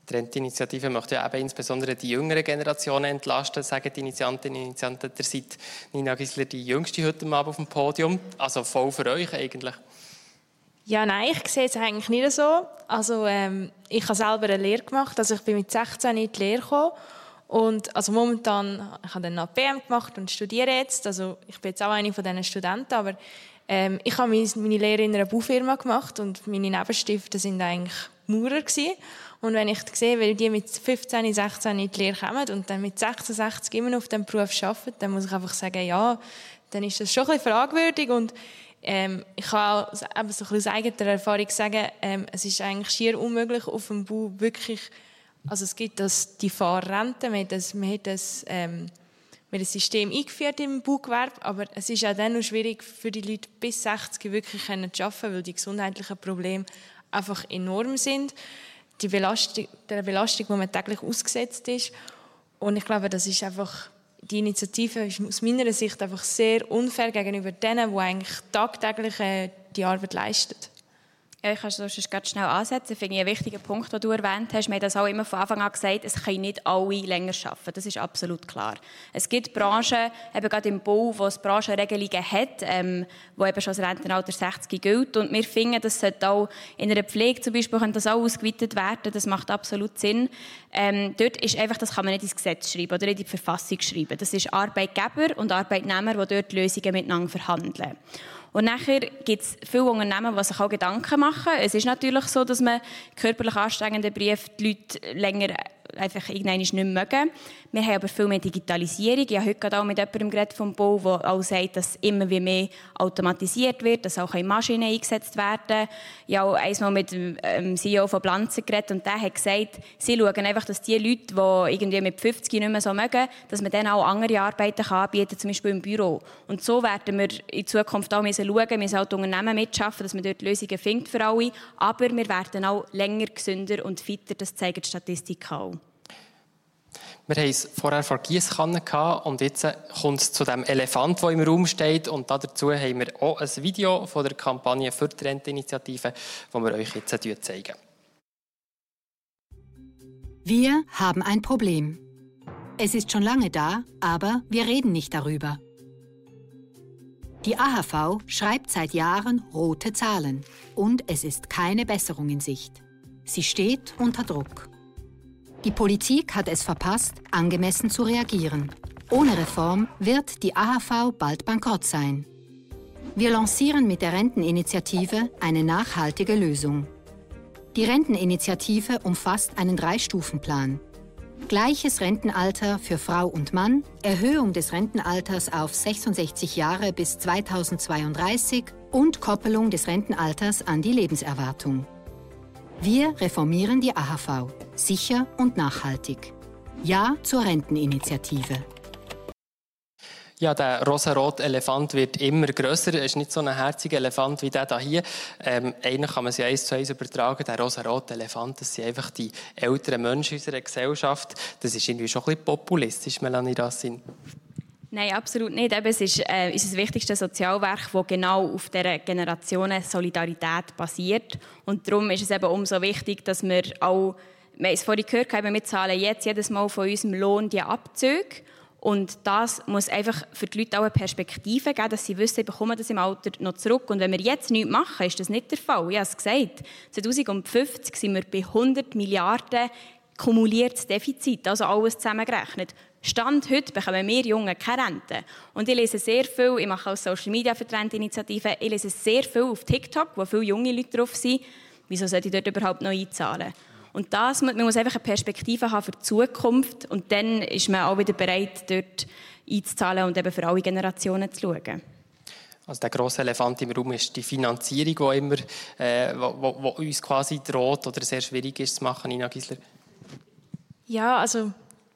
Die Rentinitiative möchte ja eben insbesondere die jüngere Generation entlasten, sagen die Initiantinnen und Initianten. Ihr seid, Nina Gisler, die jüngste heute Abend auf dem Podium. Also voll für euch eigentlich. Ja, nein, ich sehe es eigentlich nicht so. Also ähm, ich habe selber eine Lehre gemacht. Also ich bin mit 16 in die Lehre gekommen. Und also momentan, ich habe dann noch PM gemacht und studiere jetzt. Also ich bin jetzt auch eine von diesen Studenten, aber ähm, ich habe meine Lehre in einer Baufirma gemacht und meine Nebenstifte sind eigentlich Maurer gewesen. Und wenn ich sehe, wie die mit 15, 16 in die Lehre kommen und dann mit 66 immer noch auf diesem Beruf arbeiten, dann muss ich einfach sagen, ja, dann ist das schon ein bisschen fragwürdig und ähm, ich kann auch eben so ein bisschen aus eigener Erfahrung sagen, ähm, es ist eigentlich schier unmöglich, auf dem Bau wirklich, also es gibt das, die Fahrrente, man hat das, man hat das ähm, wir ein System eingeführt im Baugewerbe, aber es ist auch dann noch schwierig für die Leute bis 60 wirklich zu arbeiten, weil die gesundheitlichen Probleme einfach enorm sind die Belastung, der Belastung, die man täglich ausgesetzt ist. Und ich glaube, das ist einfach, die Initiative ist aus meiner Sicht einfach sehr unfair gegenüber denen, die eigentlich tagtäglich äh, die Arbeit leisten. Ja, ich kann es ganz schnell ansetzen. Finde ich einen wichtigen Punkt, den du erwähnt hast. Wir haben das auch immer von Anfang an gesagt, es können nicht alle länger arbeiten. Das ist absolut klar. Es gibt Branchen, eben gerade im Bau, wo es Branchenregelungen hat, ähm, wo eben schon das Rentenalter 60 gilt. Und wir finden, das sollte auch in einer Pflege zum Beispiel kann das auch ausgeweitet werden. Das macht absolut Sinn. Ähm, dort ist einfach, das kann man nicht ins Gesetz schreiben oder in die Verfassung schreiben. Das ist Arbeitgeber und Arbeitnehmer, die dort Lösungen miteinander verhandeln. Und nachher gibt es viele Unternehmen, die sich auch Gedanken machen. Es ist natürlich so, dass man körperlich anstrengende Briefe die Leute länger einfach irgendwann nicht mehr mögen. Wir haben aber viel mehr Digitalisierung. Ich habe heute auch mit jemandem geredet vom Bau, der auch sagt, dass immer mehr automatisiert wird, dass auch Maschinen eingesetzt werden. Ich habe auch einmal mit dem ähm, CEO von Blanzen geredet und der hat gesagt, sie schauen einfach, dass die Leute, die irgendwie mit 50 nicht mehr so mögen, dass man denen auch andere Arbeiten kann anbieten zum Beispiel im Büro. Und so werden wir in Zukunft auch müssen schauen, müssen auch die Unternehmen mitschaffen, dass man dort Lösungen findet für alle. Aber wir werden auch länger gesünder und fitter, das zeigen die Statistiken auch. Wir haben es vorher vor Gießkannen und jetzt kommt es zu dem Elefant, der im Raum steht. Und dazu haben wir auch ein Video von der Kampagne für die Renteninitiative, das wir euch jetzt zeigen. Wir haben ein Problem. Es ist schon lange da, aber wir reden nicht darüber. Die AHV schreibt seit Jahren rote Zahlen und es ist keine Besserung in Sicht. Sie steht unter Druck. Die Politik hat es verpasst, angemessen zu reagieren. Ohne Reform wird die AHV bald bankrott sein. Wir lancieren mit der Renteninitiative eine nachhaltige Lösung. Die Renteninitiative umfasst einen Drei-Stufen-Plan. Gleiches Rentenalter für Frau und Mann, Erhöhung des Rentenalters auf 66 Jahre bis 2032 und Koppelung des Rentenalters an die Lebenserwartung. Wir reformieren die AHV, sicher und nachhaltig. Ja zur Renteninitiative. Ja, der rosarote Elefant wird immer grösser. Er ist nicht so ein herziger Elefant wie der hier. Ähm, eigentlich kann man sie eins zu eins übertragen. Der rosarote Elefant, das sind einfach die älteren Menschen unserer Gesellschaft. Das ist irgendwie schon ein bisschen populistisch, Melanie Rassin. Nein, absolut nicht. Eben, es ist äh, unser wichtigstes Sozialwerk, das genau auf dieser Generationen Solidarität basiert. Und darum ist es eben umso wichtig, dass wir auch, wir haben es vorhin gehört, wir zahlen jetzt jedes Mal von unserem Lohn die Abzüge. Und das muss einfach für die Leute auch eine Perspektive geben, dass sie wissen, sie bekommen das im Alter noch zurück. Und wenn wir jetzt nichts machen, ist das nicht der Fall. Ich habe es gesagt, 2050 sind wir bei 100 Milliarden kumuliertes Defizit, also alles zusammengerechnet. Stand heute bekommen wir Jungen keine Rente. Und ich lese sehr viel, ich mache auch Social Media für die Renteninitiative, ich lese sehr viel auf TikTok, wo viele junge Leute drauf sind. Wieso sollte ich dort überhaupt noch einzahlen? Und das, man muss einfach eine Perspektive haben für die Zukunft und dann ist man auch wieder bereit, dort einzuzahlen und eben für alle Generationen zu schauen. Also der grosse Elefant im Raum ist die Finanzierung, die immer, äh, wo, wo, wo, uns quasi droht oder sehr schwierig ist zu machen, Nina Gisler. Ja, also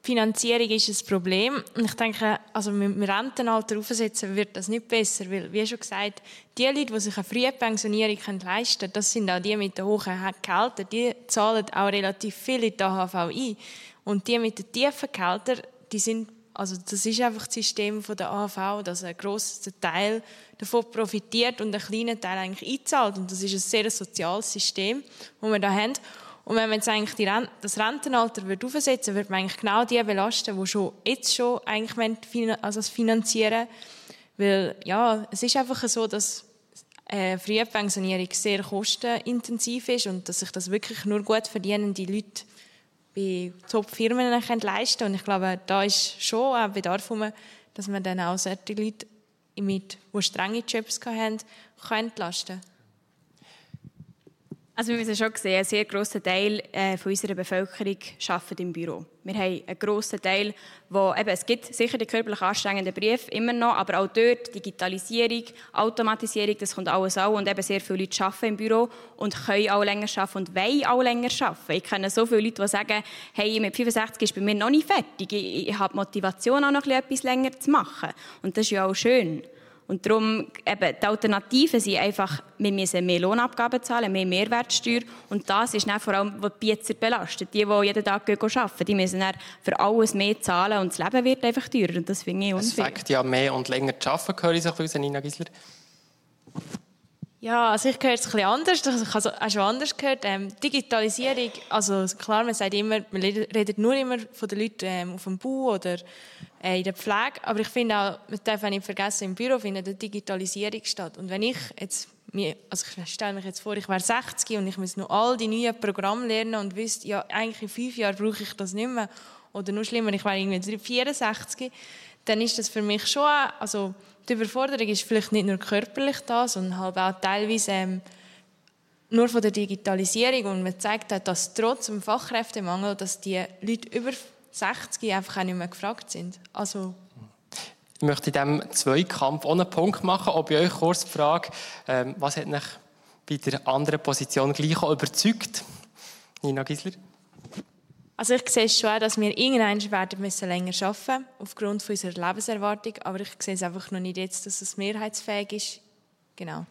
Finanzierung ist ein Problem. Und ich denke, also mit dem Rentenalter aufsetzen wird das nicht besser, weil, wie schon gesagt, die Leute, die sich eine frühe Pensionierung leisten können, das sind auch die mit den hohen Gehältern, die zahlen auch relativ viel in die AHV ein. Und die mit den tiefen Gehältern, die sind, also das ist einfach das System der AHV, dass ein grosser Teil davon profitiert und ein kleiner Teil eigentlich einzahlt. Und das ist ein sehr soziales System, das wir da haben. Und wenn man jetzt eigentlich die Rente, das Rentenalter wird aufsetzen würde, man eigentlich genau die belasten, die schon jetzt schon eigentlich also finanzieren Weil, ja, es ist einfach so, dass äh, Frühpensionierung sehr kostenintensiv ist und dass sich das wirklich nur gut verdienende Leute bei Top-Firmen leisten können. Und ich glaube, da ist schon ein Bedarf, dass man dann auch solche Leute, mit, die strenge Jobs haben, entlasten kann. Also wir haben schon gesehen, ein sehr grosser Teil äh, von unserer Bevölkerung arbeitet im Büro. Wir haben einen grossen Teil, wo eben, es gibt sicher die körperlich anstrengenden Berufe immer noch, aber auch dort Digitalisierung, Automatisierung, das kommt alles auch und eben sehr viele Leute arbeiten im Büro und können auch länger arbeiten und wollen auch länger arbeiten. Ich kenne so viele Leute, die sagen, hey, mit 65 ist bei mir noch nicht fertig, ich, ich habe die Motivation auch noch etwas länger zu machen und das ist ja auch schön. Und darum, eben, die Alternativen sind einfach, wir müssen mehr Lohnabgaben zahlen, mehr Mehrwertsteuer. Und das ist dann vor allem, was die Pizzer belastet. Die, die jeden Tag arbeiten, die müssen dann für alles mehr zahlen und das Leben wird einfach teurer. Und das finde ich unfair. Es fängt ja mehr und länger zu arbeiten, höre ich sich aus, Nina Gisler. Ja, also ich höre es ein bisschen anders. Ich habe es auch schon anders gehört. Ähm, Digitalisierung, also klar, man sagt immer, man redet nur immer von den Leuten ähm, auf dem Bau oder äh, in der Pflege. Aber ich finde auch, man darf auch nicht vergessen, im Büro findet die Digitalisierung statt. Und wenn ich jetzt, also ich stelle mich jetzt vor, ich wäre 60 und ich muss noch all die neuen Programme lernen und wüsste, ja, eigentlich in fünf Jahren brauche ich das nicht mehr. Oder noch schlimmer, ich wäre irgendwie 64, dann ist das für mich schon, also die Überforderung ist vielleicht nicht nur körperlich da, sondern halt auch teilweise ähm, nur von der Digitalisierung. Und man zeigt auch, dass trotz dem Fachkräftemangel, dass die Leute über 60 einfach auch nicht mehr gefragt sind. Also ich möchte in diesem Zweikampf auch einen Punkt machen. Ob ich euch kurz frage, ähm, was hat euch bei der anderen Position gleich auch überzeugt? Nina Gisler? Also ich sehe schon, dass wir irgendwann werden müssen länger arbeiten aufgrund unserer Lebenserwartung. Aber ich sehe es einfach noch nicht jetzt, dass es mehrheitsfähig ist. Genau.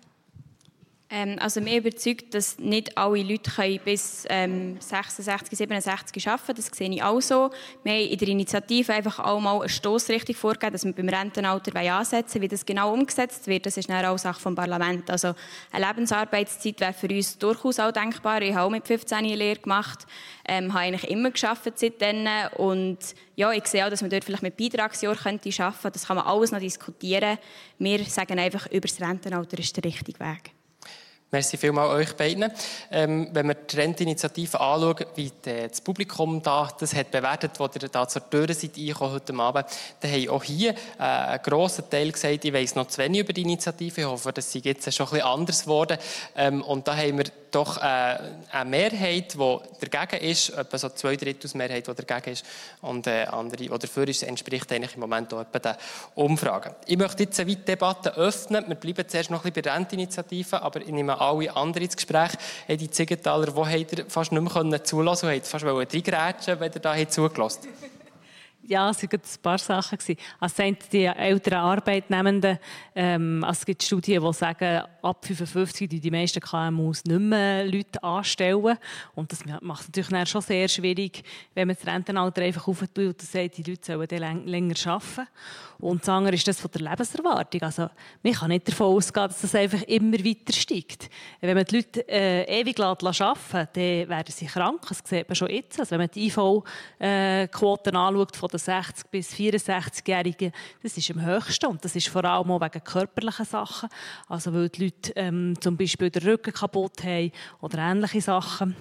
Ähm, also mir überzeugt, dass nicht alle Leute können bis ähm, 66, 67 arbeiten Das sehe ich auch so. Wir haben in der Initiative einfach auch mal eine Stossrichtung vorgegeben, dass wir beim Rentenalter ansetzen Wie das genau umgesetzt wird, das ist auch Sache vom Parlament. Also eine Lebensarbeitszeit wäre für uns durchaus auch denkbar. Ich habe auch mit 15 eine Lehre gemacht, ähm, habe eigentlich immer geschafft seitdem und ja, ich sehe auch, dass man dort vielleicht mit Beitragsjahren arbeiten könnte. Das kann man alles noch diskutieren. Wir sagen einfach, über das Rentenalter ist der richtige Weg. Merci vielmals euch beiden. Ähm, wenn wir die Rentinitiative anschauen, wie das Publikum da das hat bewertet, wo ihr da zur Tür seid heute Abend, dann haben auch hier äh, ein grosser Teil gesagt, ich weiss noch zu wenig über die Initiative. Ich hoffe, das ist jetzt schon ein bisschen anders geworden. Ähm, und da haben wir doch äh, eine Mehrheit, die dagegen ist, etwa so zwei Drittel Mehrheit, die dagegen ist, und äh, andere, die dafür ist, entspricht eigentlich im Moment auch etwa den Umfragen. Ich möchte jetzt eine weitere Debatte öffnen. Wir bleiben zuerst noch ein bisschen bei der Rentinitiative, aber ich nehme alle anderen ins Gespräch. Hey, die Ziegenthaler, wo habt ihr fast nicht mehr zulassen können? Fast reingrätschen, wenn ihr da zugelassen habt ja, es waren ein paar Sachen. Also die älteren Arbeitnehmenden, ähm, also es gibt Studien, die sagen, ab 55 die die meisten KMUs nicht mehr Leute anstellen. Und das macht es natürlich dann schon sehr schwierig, wenn man das Rentenalter einfach auftut und sagt, die Leute sollen dann länger arbeiten. Und das andere ist das von der Lebenserwartung. Also, man kann nicht davon ausgehen, dass das einfach immer weiter steigt. Wenn man die Leute äh, ewig arbeiten lässt, dann werden sie krank. Das sieht man schon jetzt. Also, wenn man die IV-Quoten äh, anschaut von den 60- bis 64-Jährigen, das ist am höchsten. Und das ist vor allem auch wegen körperlichen Sachen. Also, weil die Leute ähm, zum Beispiel den Rücken kaputt haben oder ähnliche Sachen.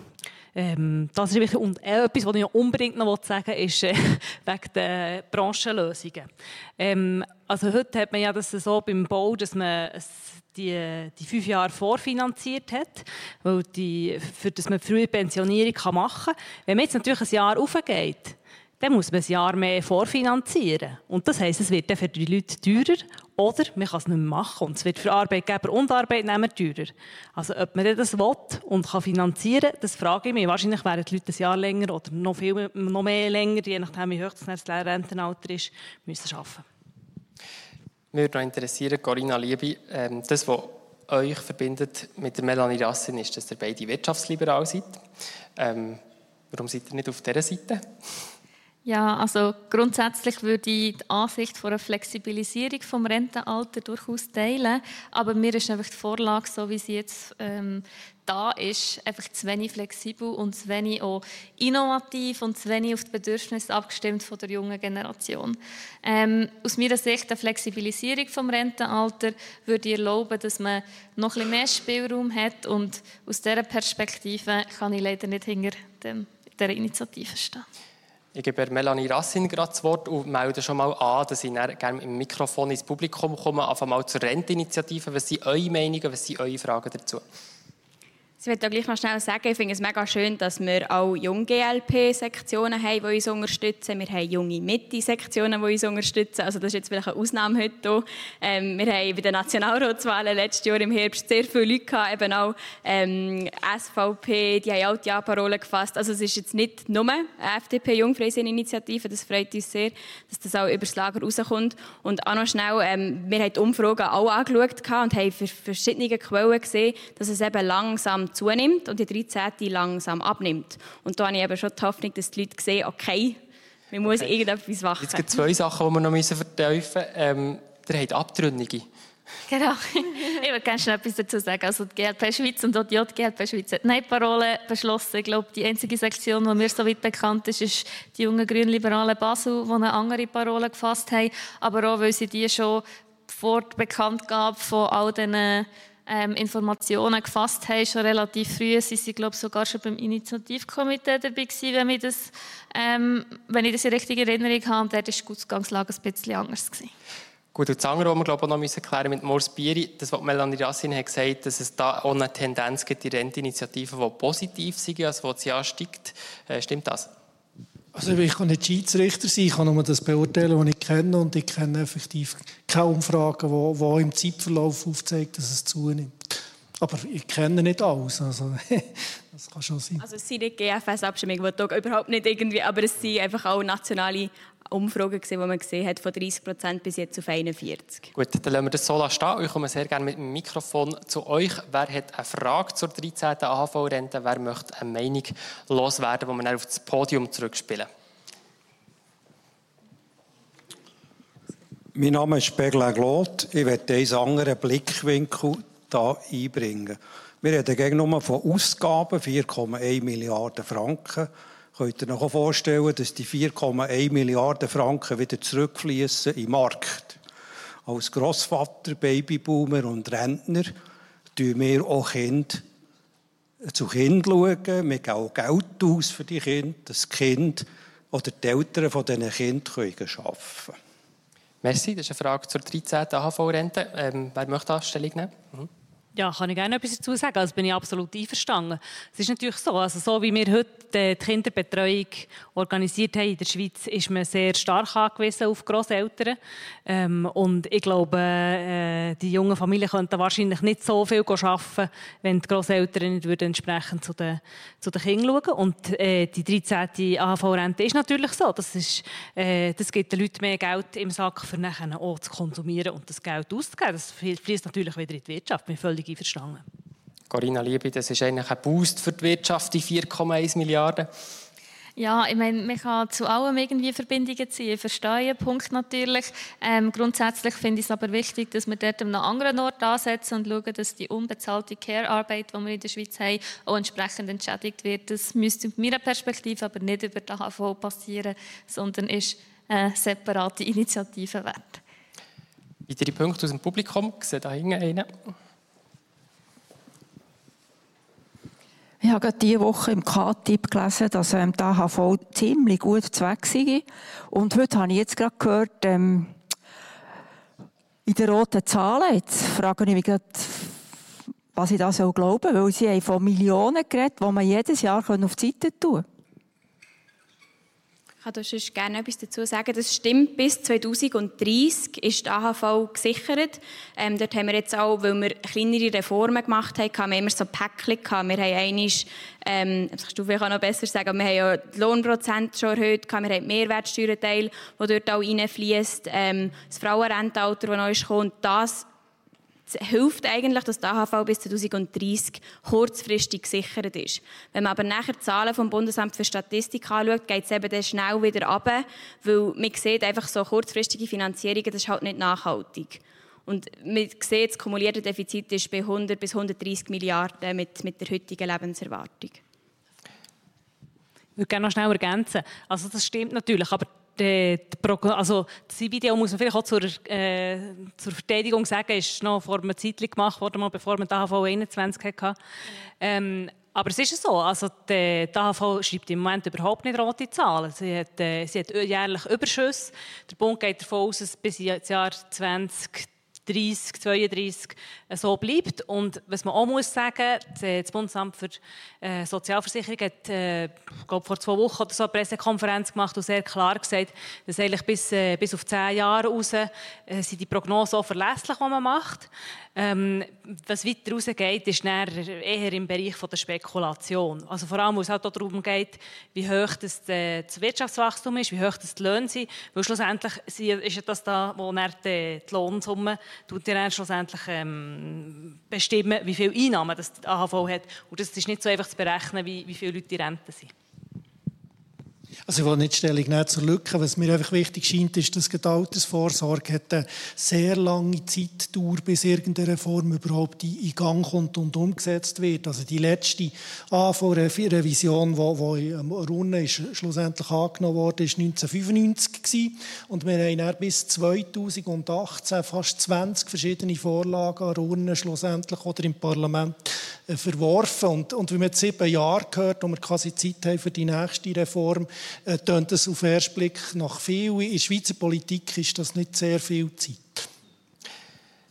Ähm, das ist wichtig. Und etwas, was ich unbedingt noch sagen will, ist äh, wegen der Branchenlösungen. Ähm, also heute hat man ja das so beim Bau, dass man die, die fünf Jahre vorfinanziert hat, weil die, für dass man frühe Pensionierung machen kann. Wenn man jetzt natürlich ein Jahr aufgeht, dann muss man ein Jahr mehr vorfinanzieren. Und das heisst, es wird dann für die Leute teurer oder man kann es nicht mehr machen. Und es wird für Arbeitgeber und Arbeitnehmer teurer. Also ob man das will und kann finanzieren kann, das frage ich mich. Wahrscheinlich wären die Leute ein Jahr länger oder noch, viel, noch mehr länger, je nachdem wie hoch das Rentenalter ist, müssen arbeiten. Mich würde noch interessieren, Corinna Liebe, ähm, das, was euch verbindet mit Melanie Rassin, ist, dass ihr beide wirtschaftsliberal seid. Ähm, warum seid ihr nicht auf dieser Seite? Ja, also grundsätzlich würde ich die Ansicht von einer Flexibilisierung vom Rentenalter durchaus teilen, aber mir ist einfach die Vorlage, so wie sie jetzt ähm, da ist, einfach zu wenig flexibel und zu wenig auch innovativ und zu wenig auf die Bedürfnisse abgestimmt von der jungen Generation. Ähm, aus meiner Sicht eine Flexibilisierung vom Rentenalter würde erlauben, dass man noch ein bisschen mehr Spielraum hat und aus dieser Perspektive kann ich leider nicht hinter dem, der Initiative stehen. Ich gebe Melanie Rassin gerade das Wort und melde schon mal an, dass ich gerne im Mikrofon ins Publikum komme, einfach mal zur Rentinitiative. Was sind eure Meinungen, was sind eure Fragen dazu? Ich möchte gleich noch schnell sagen, ich finde es mega schön, dass wir auch junge GLP-Sektionen haben, die uns unterstützen. Wir haben junge Mitte-Sektionen, die uns unterstützen. Also das ist jetzt vielleicht eine Ausnahme heute. Ähm, wir haben bei den Nationalratswahlen letztes Jahr im Herbst sehr viele Leute gehabt, eben auch ähm, SVP, die haben auch die Ja-Parole gefasst. Also es ist jetzt nicht nur eine FDP-Jungfreisinn-Initiative, das freut uns sehr, dass das auch über das Lager rauskommt. Und auch noch schnell, ähm, wir haben die Umfragen auch angeschaut und haben für verschiedene Quellen gesehen, dass es eben langsam zunimmt und die 13. langsam abnimmt. Und da habe ich eben schon die Hoffnung, dass die Leute sehen, okay, man muss okay. irgendetwas machen. Jetzt gibt es zwei Sachen, die wir noch vertiefen müssen. Ähm, ihr habt Abtrünnige. Genau. Ich würde gerne schnell etwas dazu sagen. Also die GLP Schweiz und auch die JGLP Schweiz hat Nein-Parole beschlossen. Ich glaube, die einzige Sektion, die mir so weit bekannt ist, ist die jungen Grünliberalen Basel, die eine andere Parole gefasst haben. Aber auch, weil sie die schon vor der Bekanntgabe von all diesen ähm, Informationen gefasst haben, schon relativ früh. Sie sind, glaube ich, sogar schon beim Initiativkomitee dabei gewesen, wenn, ich das, ähm, wenn ich das in richtiger Erinnerung habe. Und dort war die Ausgangslage ein bisschen anders. Gewesen. Gut, und das andere, was wir glaube ich, noch müssen mit Mors Bieri, das, was Melanie Rassin hat gesagt, dass es da auch eine Tendenz gibt, die Rentinitiative, die positiv sind, also die sie ansteigt. Äh, stimmt das? Also ich kann nicht Schiedsrichter sein, ich kann nur das beurteilen, was ich kenne und ich kenne effektiv keine Umfragen, die, die im Zeitverlauf aufzeigen, dass es zunimmt. Aber ich kenne nicht alles, also das kann schon sein. Also es sind nicht GFS-Abstimmungen, die überhaupt nicht irgendwie, aber es sind einfach auch nationale Umfragen gesehen, wo man gesehen hat, von 30 Prozent bis jetzt auf 41. Gut, dann lassen wir das so stehen. Ich komme sehr gerne mit dem Mikrofon zu euch. Wer hat eine Frage zur 13. AHV-Rente? Wer möchte eine Meinung loswerden, die wir dann auf das Podium zurückspielen? Mein Name ist Begla Glot. Ich werde einen anderen Blickwinkel hier einbringen. Wir reden gegen nur von Ausgaben, 4,1 Milliarden Franken. Könnt ihr euch vorstellen, dass die 4,1 Milliarden Franken wieder zurückfließen den Markt? Als Grossvater, Babyboomer und Rentner schauen wir auch Kinder zu Kindern. Wir geben auch Geld aus für die Kinder, dass die oder die Eltern von diesen Kindern arbeiten können. Merci, das ist eine Frage zur 13. AHV-Rente. Ähm, wer möchte da Stellung nehmen? Mhm. Ja, kann ich gerne etwas dazu sagen. Also bin ich absolut einverstanden. Es ist natürlich so, also so wie wir heute die Kinderbetreuung organisiert haben in der Schweiz, ist man sehr stark angewiesen auf Großeltern. Ähm, und ich glaube, äh, die jungen Familien könnten wahrscheinlich nicht so viel arbeiten, wenn die Großeltern nicht würden entsprechend zu den, zu den Kindern schauen. Und äh, die 13. AHV-Rente ist natürlich so. Das, ist, äh, das gibt den Leuten mehr Geld im Sack, für nachher auch zu konsumieren und das Geld auszugeben. Das fließt natürlich wieder in die Wirtschaft völlig einverstanden. Corinna Liebe, das ist eigentlich ein Boost für die Wirtschaft, die 4,1 Milliarden. Ja, ich meine, man kann zu allem irgendwie Verbindungen ziehen. Ich verstehe den Punkt natürlich. Ähm, grundsätzlich finde ich es aber wichtig, dass wir dort an einem anderen Ort ansetzen und schauen, dass die unbezahlte Care-Arbeit, die wir in der Schweiz haben, auch entsprechend entschädigt wird. Das müsste aus meiner Perspektive aber nicht über die AHV passieren, sondern ist eine separate Initiative wert. Weitere Punkte aus dem Publikum? Ich sehe da hinten einen. Ich habe gerade diese Woche im K-Tipp gelesen, dass ähm, die AHV ziemlich gut weg sei. Und heute habe ich jetzt gerade gehört, ähm, in den roten Zahlen, jetzt frage ich mich gerade, was ich da so glaube, weil sie haben von Millionen geredet, die man jedes Jahr auf die Seite tun kann kann sonst gerne etwas dazu sagen. Das stimmt, bis 2030 ist die AHV gesichert. Ähm, dort haben wir jetzt auch, weil wir kleinere Reformen gemacht haben, haben wir immer so Päckchen gehabt. Wir haben einmal, ähm, das kannst du vielleicht auch noch besser sagen, wir haben ja die Lohnprozent schon erhöht, wir haben den Mehrwertsteuerteil, der dort auch reinfließt, ähm, das Frauenrentenalter, das neu ist gekommen. Das hilft eigentlich, dass die AHV bis 2030 kurzfristig gesichert ist. Wenn man aber nachher die Zahlen vom Bundesamt für Statistik anschaut, geht es eben dann schnell wieder runter, weil man sieht einfach so kurzfristige Finanzierungen, das ist halt nicht nachhaltig. Und man sieht, das kumulierte Defizit ist bei 100 bis 130 Milliarden mit, mit der heutigen Lebenserwartung. Ich würde gerne noch schnell ergänzen. Also das stimmt natürlich, aber also das Video muss man vielleicht auch zur, äh, zur Verteidigung sagen, ist noch vor einer Zeit gemacht worden, mal bevor man die AHV 21 hatte. Ähm, aber es ist so, also die, AHV schreibt im Moment überhaupt nicht rote Zahlen. Sie hat, äh, sie hat jährlich Überschüsse. Der Bund geht davon aus, dass bis ins Jahr 20 30, 32 äh, so bleibt. Und was man auch muss sagen, das Bundesamt für äh, Sozialversicherung hat, äh, glaube vor zwei Wochen oder so eine Pressekonferenz gemacht und sehr klar gesagt, dass eigentlich bis, äh, bis auf zehn Jahre raus äh, sind die Prognosen so verlässlich, die man macht. Ähm, was weiter rausgeht, ist eher im Bereich der Spekulation. Also vor allem, wo es halt auch darum geht, wie hoch das, äh, das Wirtschaftswachstum ist, wie hoch das die Löhne sind. Weil schlussendlich ist das da, wo die, die Lohnsumme tut ja schlussendlich ähm, bestimmen, wie viel Einnahmen das die AHV hat. Und das ist nicht so einfach zu berechnen, wie, wie viele Leute die Rente sind. Also ich will nicht Stellung nehmen zur Lücke. Was mir einfach wichtig scheint, ist, dass die Altersvorsorge eine sehr lange Zeitdauer, bis irgendeine Reform überhaupt in Gang kommt und umgesetzt wird. Also die letzte AV-Revision, die, in Runde ist, schlussendlich angenommen wurde, ist 1995 gewesen. Und wir haben dann bis 2018 fast 20 verschiedene Vorlagen an Runden schlussendlich oder im Parlament verworfen. Und, und wir jetzt sieben Jahre gehört, wo wir quasi Zeit haben für die nächste Reform, äh, tönt es auf den ersten Blick nach viel. In Schweizer Politik ist das nicht sehr viel Zeit.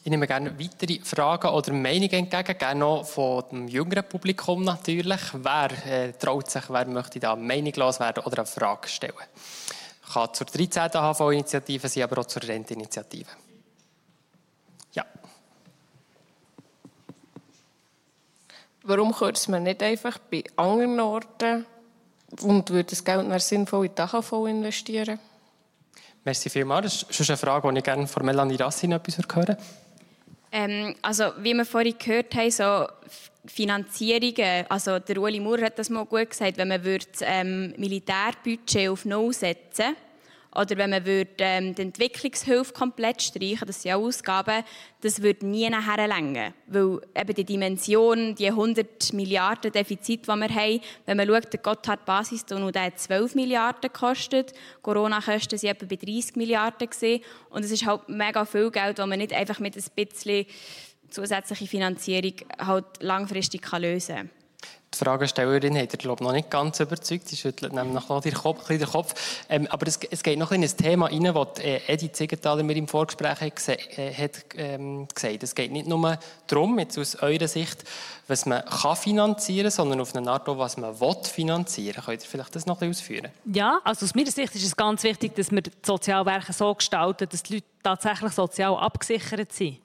Ich nehme gerne weitere Fragen oder Meinungen entgegen, gerne noch von dem jüngeren Publikum natürlich. Wer äh, traut sich, wer möchte da meinungslos werden oder eine Frage stellen? Kann zur 13. HV-Initiative sein, aber auch zur Rentinitiative. warum kürzt man nicht einfach bei anderen Orten und würde das Geld nach sinnvoll in die AHV investieren? Merci vielmals. Das ist eine Frage, die ich gerne von Melanie Rassin etwas hören ähm, Also, wie wir vorhin gehört haben, so Finanzierungen, also der Ueli Moore hat das mal gut gesagt, wenn man würde, ähm, Militärbudget auf Null setzen würde, oder wenn man würde, ähm, die Entwicklungshilfe komplett streichen würde, das sind ja Ausgaben, das würde nie nachher länger. Weil eben die Dimension, die 100 Milliarden Defizit, die wir haben, wenn man schaut, der Gotthard Basistunnel, der hat 12 Milliarden gekostet, Corona-Kosten waren etwa bei 30 Milliarden gewesen. und es ist halt mega viel Geld, das man nicht einfach mit ein bisschen zusätzliche Finanzierung halt langfristig lösen kann die Fragestellerin hat er, glaube ich, noch nicht ganz überzeugt. Sie schüttelt nämlich noch den Kopf. Den Kopf. Ähm, aber es, es, geht noch in ein Thema rein, das äh, Edi Ziegenthaler mir im Vorgespräch hat, äh, hat ähm, gesagt Es geht nicht nur darum, jetzt aus eurer Sicht, was man kann finanzieren kann, sondern auf eine Art, was man will finanzieren Könnt ihr vielleicht das noch ein ausführen? Ja, also aus meiner Sicht ist es ganz wichtig, dass wir die Sozialwerke so gestalten, dass die Leute tatsächlich sozial abgesichert sind.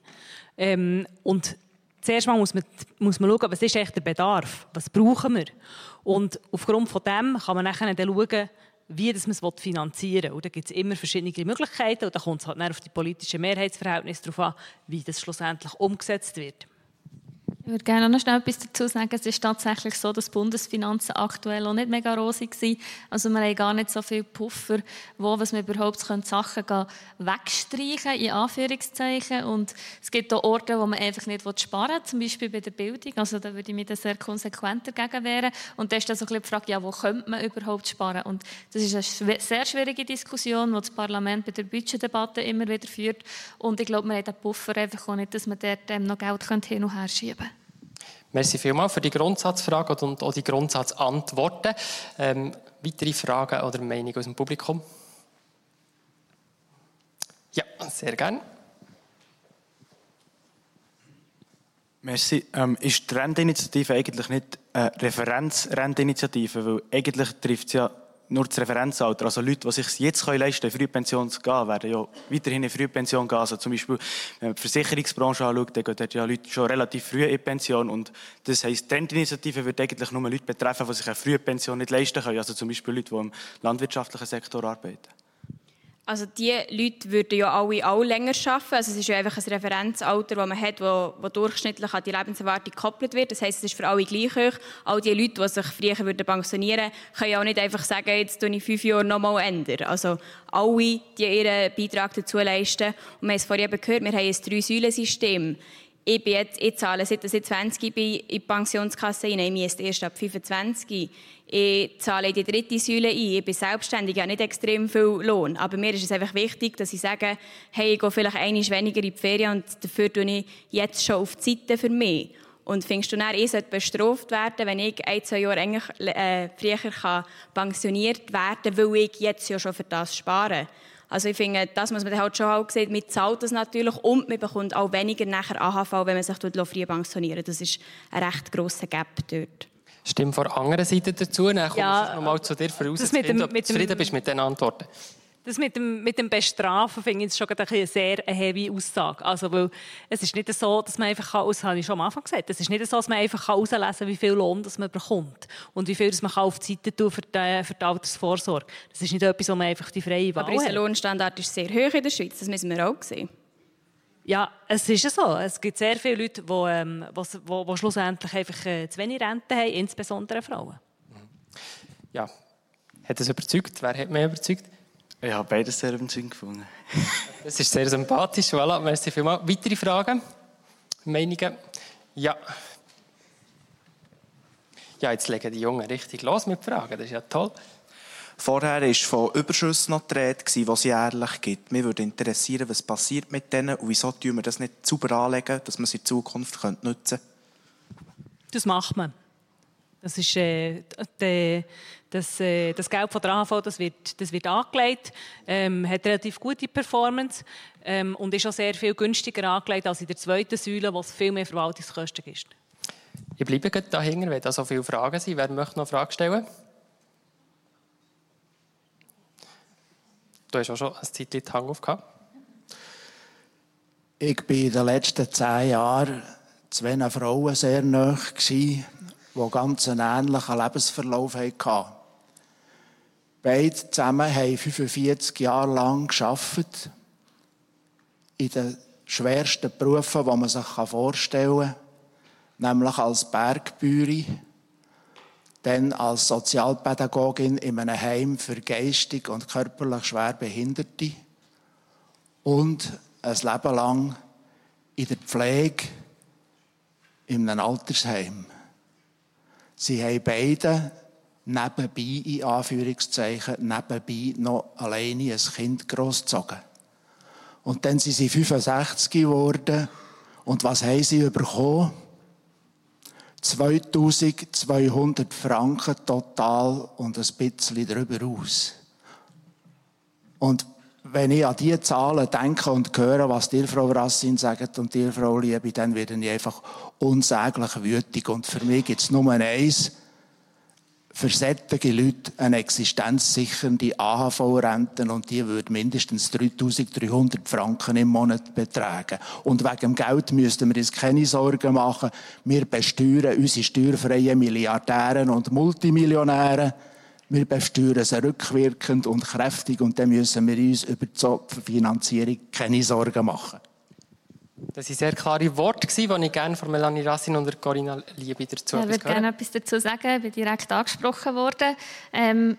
Ähm, und zuerst mal muss man, muss man schauen, was ist echt der Bedarf, was brauchen wir. Und aufgrund von dem kann man nachher dann schauen, wie man es finanzieren will. Da gibt es immer verschiedene Möglichkeiten und da kommt es halt auf die politischen Mehrheitsverhältnisse drauf an, wie das schlussendlich umgesetzt wird. Ich würde gerne noch schnell etwas dazu sagen. Es ist tatsächlich so, dass die Bundesfinanzen aktuell auch nicht mega rosig sind. Also wir haben gar nicht so viel Puffer, wo was wir überhaupt können, Sachen gehen, wegstreichen in Anführungszeichen. Und es gibt auch Orte, wo man einfach nicht sparen will, zum Beispiel bei der Bildung. Also da würde ich mich sehr konsequent dagegen wehren. Und da ist dann so ein die Frage, ja, wo könnte man überhaupt sparen? Und das ist eine sehr schwierige Diskussion, die das Parlament bei der Budgetdebatte immer wieder führt. Und ich glaube, wir haben den Puffer einfach auch nicht, dass man dort ähm, noch Geld hin und her schieben könnte. Merci vielmals für die Grundsatzfrage und auch die Grundsatzantworten. Ähm, weitere Fragen oder Meinungen aus dem Publikum? Ja, sehr gerne. Merci. Ähm, ist die Renteninitiative eigentlich nicht eine Referenzrenteninitiative? Weil eigentlich trifft es ja nur das Referenzalter. Also Leute, die sich jetzt leisten können, in Frühpension zu gehen, werden ja weiterhin in Frühpension gehen. Also zum Beispiel, wenn man die Versicherungsbranche anschaut, dann gehen ja Leute schon relativ früh in Pension. Und das heisst, die Trendinitiative wird eigentlich nur Leute betreffen, die sich eine Frühpension nicht leisten können. Also zum Beispiel Leute, die im landwirtschaftlichen Sektor arbeiten. Also die Leute würden ja alle auch länger arbeiten. Also es ist ja einfach ein Referenzalter, das man hat, wo, wo durchschnittlich an die Lebenserwartung gekoppelt wird. Das heisst, es ist für alle gleich hoch. All die Leute, die sich früher würden pensionieren können ja auch nicht einfach sagen, jetzt ändere ich fünf Jahre nochmal ändern. Also alle, die ihren Beitrag dazu leisten. Und wir haben es vorhin eben gehört, wir haben ein Drei-Säulen-System. Ich, bin jetzt, ich zahle seit ich 20 bin in die Pensionskasse hinein, ich bin erst ab 25 ich zahle in die dritte Säule ein, ich bin selbstständig, ich habe nicht extrem viel Lohn, aber mir ist es einfach wichtig, dass ich sage, hey, ich gehe vielleicht einiges weniger in die Ferien und dafür tue ich jetzt schon auf die Seite für mich. Und findest du dann, ich sollte bestraft werden, wenn ich ein, zwei Jahre eigentlich, äh, früher kann pensioniert werden kann, weil ich jetzt ja schon für das spare? Also ich finde, das muss man halt schon auch sehen, man zahlt das natürlich und man bekommt auch weniger nachher AHV, wenn man sich früher pensionieren Das ist ein recht grosser Gap dort. Stimme von der anderen Seite dazu. Dann kommst ja, ich nochmal zu dir voraus, das mit du zufrieden bist mit den Antworten. Das mit dem, mit dem Bestrafen finde ich schon eine sehr äh, heavy Aussage. Also, weil es ist nicht so, dass man einfach, kann, das habe ich schon am Anfang gesagt, es ist nicht so, dass man einfach herauslesen kann, wie viel Lohn das man bekommt und wie viel das man auf die Seite tun für die, für die Altersvorsorge. Das ist nicht etwas, wo man einfach die freie Wahl Aber unser Lohnstandard ist sehr hoch in der Schweiz, das müssen wir auch sehen. Ja, es ist so. Es gibt sehr viele Leute, die ähm, wo, wo schlussendlich einfach äh, zu wenig Rente haben, insbesondere Frauen. Mhm. Ja, hat das überzeugt? Wer hat mich überzeugt? Ich habe beides sehr überzeugend gefunden. das ist sehr sympathisch. Voilà, merci vielmals. Weitere Fragen? Meinungen? Ja. Ja, jetzt legen die Jungen richtig los mit Fragen. Das ist ja toll. Vorher war von Überschüssen noch die Rede, die es jährlich gibt. Mich würde interessieren, was passiert mit denen und wieso tun wir das nicht sauber anlegen, dass wir es in Zukunft nutzen können. Das macht man. Das ist äh, de, äh, das, äh, das Geld von der AHV, das wird, das wird angelegt, ähm, hat relativ gute Performance ähm, und ist auch sehr viel günstiger angelegt als in der zweiten Säule, wo es viel mehr Verwaltungskosten gibt. Ich bleibe gerade dahinter, weil da so viele Fragen sind. Wer möchte noch Fragen stellen? Du hast auch schon ein Zeitchen die Hang gehabt. Ich war in den letzten zehn Jahren zwei Frauen sehr nahe, die einen ganz ähnlichen Lebensverlauf hatten. Beide zusammen haben 45 Jahre lang gearbeitet. in den schwersten Berufen, die man sich vorstellen kann, nämlich als Bergbäuerin dann als Sozialpädagogin in einem Heim für geistig und körperlich schwer Behinderte und ein Leben lang in der Pflege in einem Altersheim. Sie haben beide nebenbei, in Anführungszeichen, nebenbei noch alleine ein Kind großgezogen. Und dann sind sie 65 geworden. Und was haben sie bekommen? 2200 Franken total und ein bisschen darüber aus. Und wenn ich an diese Zahlen denke und höre, was dir, Frau Rassin, sagt und dir, Frau Liebe, dann werde ich einfach unsäglich wütig. Und für mich gibt es nur eins, für solche Leute eine existenzsichernde AHV-Rente und die würde mindestens 3300 Franken im Monat betragen. Und wegen dem Geld müssten wir uns keine Sorgen machen. Wir besteuern unsere steuerfreien Milliardäre und Multimillionäre. Wir besteuern sie rückwirkend und kräftig und dann müssen wir uns über die Finanzierung keine Sorgen machen. Das waren sehr klare Worte, die ich gerne von Melanie Rassin und Corinna Liebe dazu ja, Ich würde gerne etwas dazu sagen. Ich bin direkt angesprochen worden. Ähm,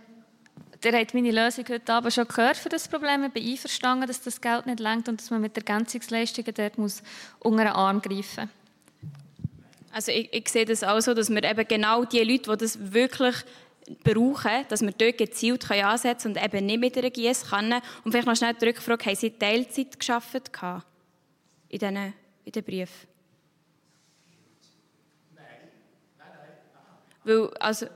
Ihr habt meine Lösung heute Abend schon gehört für das Problem. Ich bin einverstanden, dass das Geld nicht lenkt und dass man mit Ergänzungsleistungen dort muss unter den Arm greifen muss. Also ich, ich, sehe das auch so, dass wir eben genau die Leute, die das wirklich brauchen, dass wir dort gezielt ansetzen können und eben nicht mit einer Giesskanne. Und vielleicht noch schnell die Rückfrage, haben Sie Teilzeit geschafft? In diesen, in den Brief? Nein, nein, nein. Weil, also,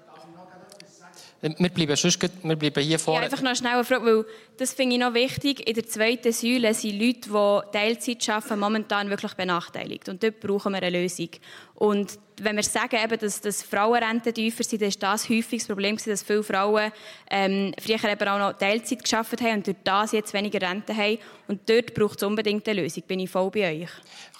wir bleiben, sonst, wir bleiben hier vorne. Ja, einfach noch schnell eine Frage, weil das finde ich noch wichtig. In der zweiten Säule sind Leute, die Teilzeit arbeiten, momentan wirklich benachteiligt. Und dort brauchen wir eine Lösung. Und wenn wir sagen, eben, dass, dass Frauenrenten tiefer sind, dann ist das häufig das Problem, dass viele Frauen ähm, früher eben auch noch Teilzeit geschafft haben und durch das jetzt weniger Rente haben. Und dort braucht es unbedingt eine Lösung. Bin ich voll bei euch.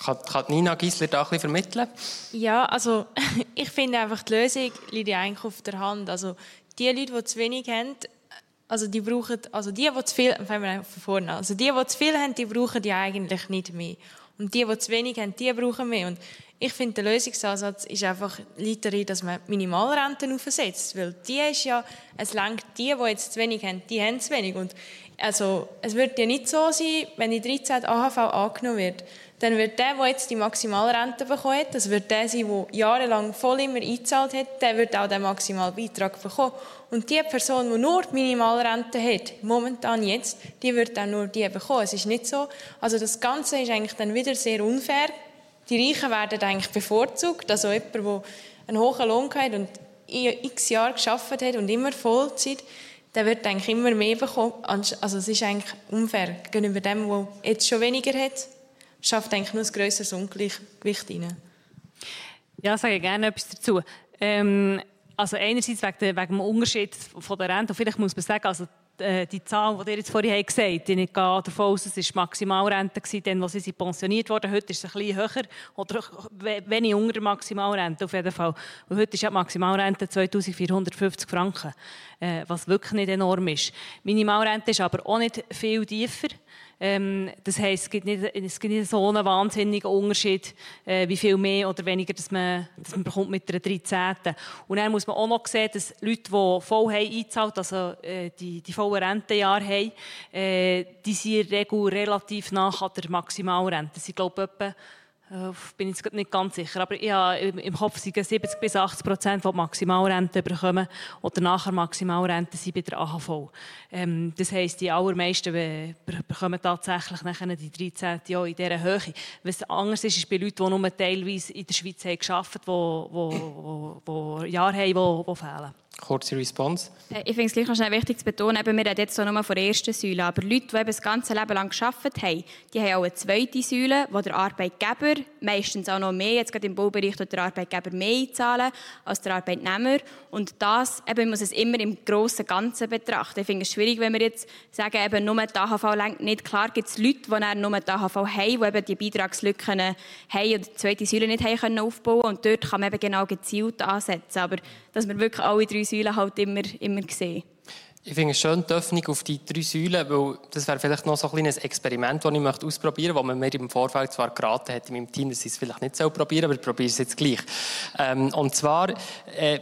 Kann, kann Nina Gisler da ein bisschen vermitteln? Ja, also ich finde einfach, die Lösung liegt eigentlich auf der Hand. Also die Leute, die zu wenig haben, also die brauchen, also die, die zu viel, fangen wir von vorne an. Also die, die zu viel haben, die brauchen die eigentlich nicht mehr. Und die, die zu wenig haben, die brauchen mehr. Und ich finde, der Lösungsansatz ist einfach darin, dass man Minimalrenten aufsetzt. Weil die ist ja, es langt, die, die jetzt zu wenig haben, die haben zu wenig. Und also, es wird ja nicht so sein, wenn die 13 AHV angenommen wird, dann wird der, der jetzt die Maximalrente bekommen hat, das wird der sein, der jahrelang voll immer eingezahlt hat, der wird auch den Maximalbeitrag bekommen. Und die Person, die nur die Minimalrente hat, momentan jetzt, die wird auch nur die bekommen. Es ist nicht so. Also das Ganze ist eigentlich dann wieder sehr unfair. Die Reichen werden eigentlich bevorzugt. Also jemand, der einen hohen Lohn hat und x Jahre geschafft hat und immer Vollzeit, der wird eigentlich immer mehr bekommen. Also es ist eigentlich unfair gegenüber dem, der jetzt schon weniger hat schafft eigentlich nur ein grösseres Ungleichgewicht rein. Ja, sage ich gerne etwas dazu. Ähm, also einerseits wegen, wegen dem Unterschied von der Rente. vielleicht muss man sagen, also äh, die Zahl, die ihr jetzt vorhin gesagt habt, ich gehe davon aus, es war Maximalrente, dann, als sie pensioniert wurden. Heute ist es ein bisschen höher oder wenig unter der Maximalrente auf jeden Fall. Und heute ist ja die Maximalrente 2450 Franken, äh, was wirklich nicht enorm ist. Minimalrente ist aber auch nicht viel tiefer. Ähm, das heisst, es gibt, nicht, es gibt nicht so einen wahnsinnigen Unterschied, äh, wie viel mehr oder weniger dass man, dass man bekommt mit der 13. Und dann muss man auch noch sehen, dass Leute, die voll haben eingezahlt, also äh, die, die vollen Rentenjahre haben, äh, die sind in der Regel relativ nach an der Maximalrente. Sie glaube etwa äh, bin ich nicht ganz sicher, aber ich habe im Kopf sind 70 bis 80 Prozent, die Maximalrente bekommen oder nachher Maximalrente sind bei der AHV. Ähm, das heisst, die allermeisten bekommen tatsächlich nachher die 13 Jahre in dieser Höhe. Was anders ist, ist bei Leuten, die nur teilweise in der Schweiz haben gearbeitet haben, die, die, die, die Jahre haben, die, die fehlen. Kurze Response. Äh, ich finde es gleich noch schnell wichtig zu betonen, eben, wir reden jetzt nur von der ersten Säule, aber Leute, die eben das ganze Leben lang gearbeitet haben, die haben auch eine zweite Säule, wo der Arbeitgeber, meistens auch noch mehr, jetzt gerade im Baubereich, der Arbeitgeber mehr einzahlen als der Arbeitnehmer. Und das, eben, muss es immer im grossen Ganzen betrachten. Ich finde es schwierig, wenn wir jetzt sagen, eben nur die AHV lenkt nicht. Klar gibt es Leute, die nur die AHV haben, die eben die Beitragslücken haben und die zweite Säule nicht haben können aufbauen Und dort kann man eben genau gezielt ansetzen. Aber dass wir wirklich alle drei Säulen halt immer, immer sehen. Ich finde es schön, die Öffnung auf die drei Säulen, weil das wäre vielleicht noch so ein kleines Experiment, das ich ausprobieren möchte, wo man mir im Vorfeld zwar geraten hat in meinem Team, dass ich es vielleicht nicht so probieren aber ich probiere es jetzt gleich. Ähm, und zwar, äh,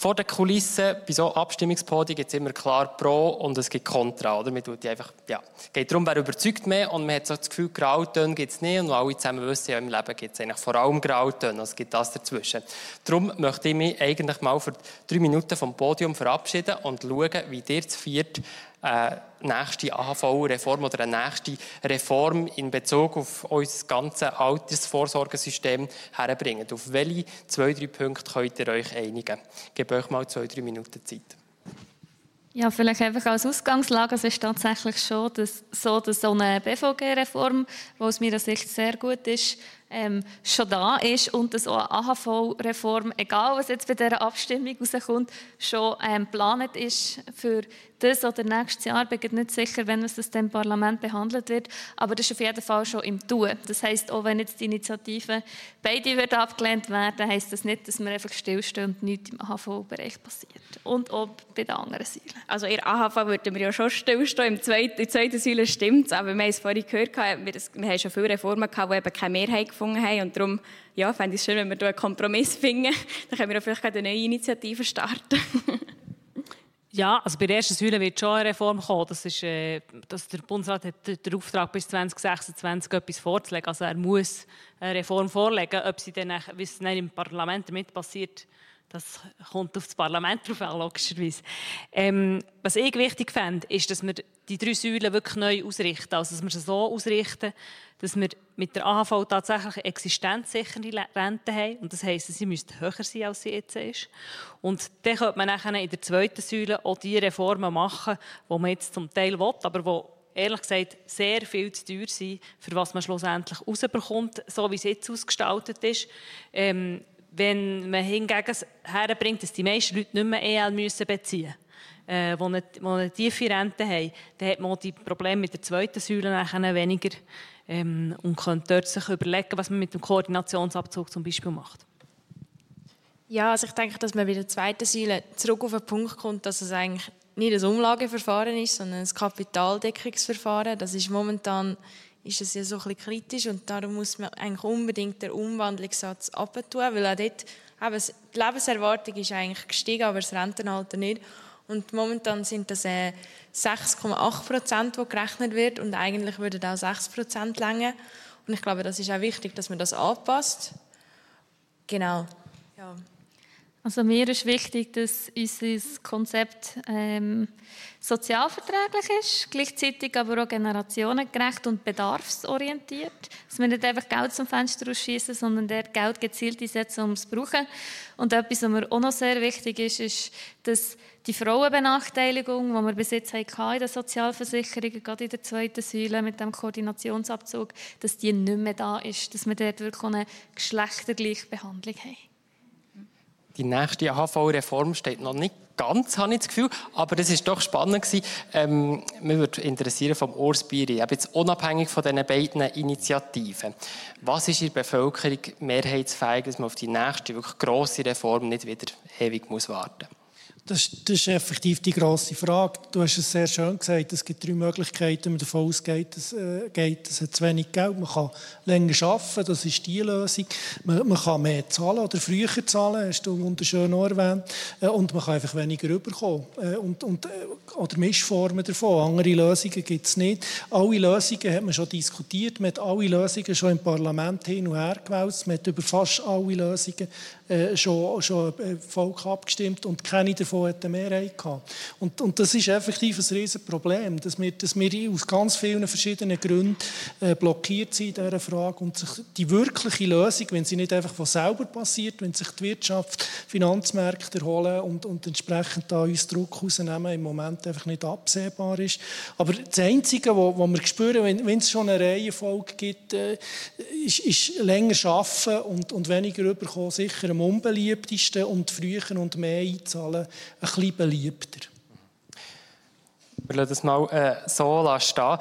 vor den Kulissen, bei so Abstimmungspodien gibt es immer klar Pro und es gibt Contra. Oder? Man tut einfach, ja. Geht darum, wer überzeugt mehr und man hat so das Gefühl, Grautöne gibt es nicht und alle zusammen wissen, ja, im Leben gibt es eigentlich vor allem Grautöne, also es gibt das dazwischen. Darum möchte ich mich eigentlich mal für drei Minuten vom Podium verabschieden und schauen, wie ihr zu viert eine nächste AHV-Reform oder eine nächste Reform in Bezug auf unser ganzes Altersvorsorgesystem herbringen. Auf welche zwei, drei Punkte könnt ihr euch einigen? Ich gebe euch mal zwei, drei Minuten Zeit. Ja, vielleicht einfach als Ausgangslage. Es ist tatsächlich schon dass, so, dass so eine BVG-Reform, die aus meiner Sicht sehr gut ist, ähm, schon da ist und dass auch eine AHV-Reform, egal was jetzt bei dieser Abstimmung rauskommt, schon ähm, geplant ist für das oder nächstes Jahr. Ich bin nicht sicher, wenn es das im Parlament behandelt wird, aber das ist auf jeden Fall schon im Tun. Das heißt, auch wenn jetzt die Initiative beide wird abgelehnt werden, heißt das nicht, dass wir einfach stillstehen und nichts im AHV-Bereich passiert. Und auch bei den anderen Säulen. Also in AHV würden wir ja schon stillstehen. In der zweiten Säule stimmt es, aber wir haben es vorhin gehört, wir, wir haben schon viele Reformen gehabt, die eben keine Mehrheit gefunden haben und darum ja, fände ich es schön, wenn wir hier einen Kompromiss finden. Dann können wir vielleicht eine neue Initiative starten. Ja, also bei der ersten Säule wird schon eine Reform kommen. Das ist, äh, dass der Bundesrat hat den Auftrag bis 2026 etwas vorzulegen. Also er muss eine Reform vorlegen. Ob sie dann, wie es dann im Parlament damit passiert, das kommt auf das Parlament drauf an, logischerweise. Ähm, was ich wichtig fände, ist, dass wir die drei Säulen wirklich neu ausrichten. Also, dass wir sie so ausrichten, dass wir mit der AHV tatsächlich existenzsichere Rente haben. Und das heisst, sie müsste höher sein, als sie jetzt ist. Und dann könnte man nachher in der zweiten Säule auch die Reformen machen, die man jetzt zum Teil will, aber die ehrlich gesagt sehr viel zu teuer sind, für was man schlussendlich rausbekommt, so wie es jetzt ausgestaltet ist. Ähm, wenn man hingegen herbringt, dass die meisten Leute nicht mehr EL müssen beziehen müssen, äh, die, eine, die eine tiefe Rente haben, dann hat man die Probleme mit der zweiten Säule nachher weniger ähm, und könnte dort sich überlegen, was man mit dem Koordinationsabzug zum Beispiel macht. Ja, also ich denke, dass man bei der zweiten Säule zurück auf den Punkt kommt, dass es eigentlich nicht ein Umlageverfahren ist, sondern ein Kapitaldeckungsverfahren. Das ist momentan ist es ja so ein kritisch und darum muss man eigentlich unbedingt den Umwandlungssatz abtun, weil auch dort, eben, die Lebenserwartung ist eigentlich gestiegen, aber das Rentenalter nicht. Und momentan sind das äh, 6,8 Prozent, die gerechnet wird und eigentlich würden auch 6 Prozent länger. Und ich glaube, das ist auch wichtig, dass man das anpasst. Genau. Ja. Also mir ist wichtig, dass unser Konzept ähm, sozialverträglich ist, gleichzeitig aber auch generationengerecht und bedarfsorientiert. Dass wir nicht einfach Geld zum Fenster rausschießen, sondern dort Geld gezielt einsetzen, um es zu brauchen. Und etwas, was mir auch noch sehr wichtig ist, ist, dass die Frauenbenachteiligung, die wir bis jetzt hatten in den Sozialversicherungen, gerade in der zweiten Säule mit dem Koordinationsabzug, dass die nicht mehr da ist, dass wir dort wirklich eine geschlechtergleiche Behandlung haben die nächste AHV-Reform steht noch nicht ganz, habe ich das Gefühl. Aber das ist doch spannend gewesen. Ähm, mich würde interessieren vom Urs Biri, jetzt unabhängig von diesen beiden Initiativen. Was ist in der Bevölkerung mehrheitsfähig, dass man auf die nächste, wirklich grosse Reform nicht wieder ewig muss warten muss? Das, das, ist effektiv die grosse Frage. Du hast es sehr schön gesagt, es gibt drei Möglichkeiten, wenn man davon ausgeht, dass, äh, geht, es hat zu wenig Geld. Man kann länger arbeiten, das ist die Lösung. Man, man kann mehr zahlen oder früher zahlen, hast du wunderschön erwähnt. Äh, und man kann einfach weniger rüberkommen. Äh, und, und, äh, oder Mischformen davon. Andere Lösungen gibt es nicht. Alle Lösungen hat man schon diskutiert. Man hat alle Lösungen schon im Parlament hin und her gewälzt. Man hat über fast alle Lösungen äh, schon, schon äh, Volk abgestimmt und keine davon hat eine Mehrheit gehabt. Und, und das ist effektiv ein riesiges Problem, dass wir, dass wir aus ganz vielen verschiedenen Gründen äh, blockiert sind in dieser Frage und sich die wirkliche Lösung, wenn sie nicht einfach von selber passiert, wenn sich die Wirtschaft, Finanzmärkte erholen und, und entsprechend da uns Druck rausnehmen, im Moment einfach nicht absehbar ist. Aber das Einzige, was wir spüren, wenn, wenn es schon eine Reihenfolge gibt, äh, ist, ist länger arbeiten und, und weniger überkommen, sicher am unbeliebtesten und früher und mehr einzahlen, ein bisschen beliebter. Wir lassen das mal äh, so stehen.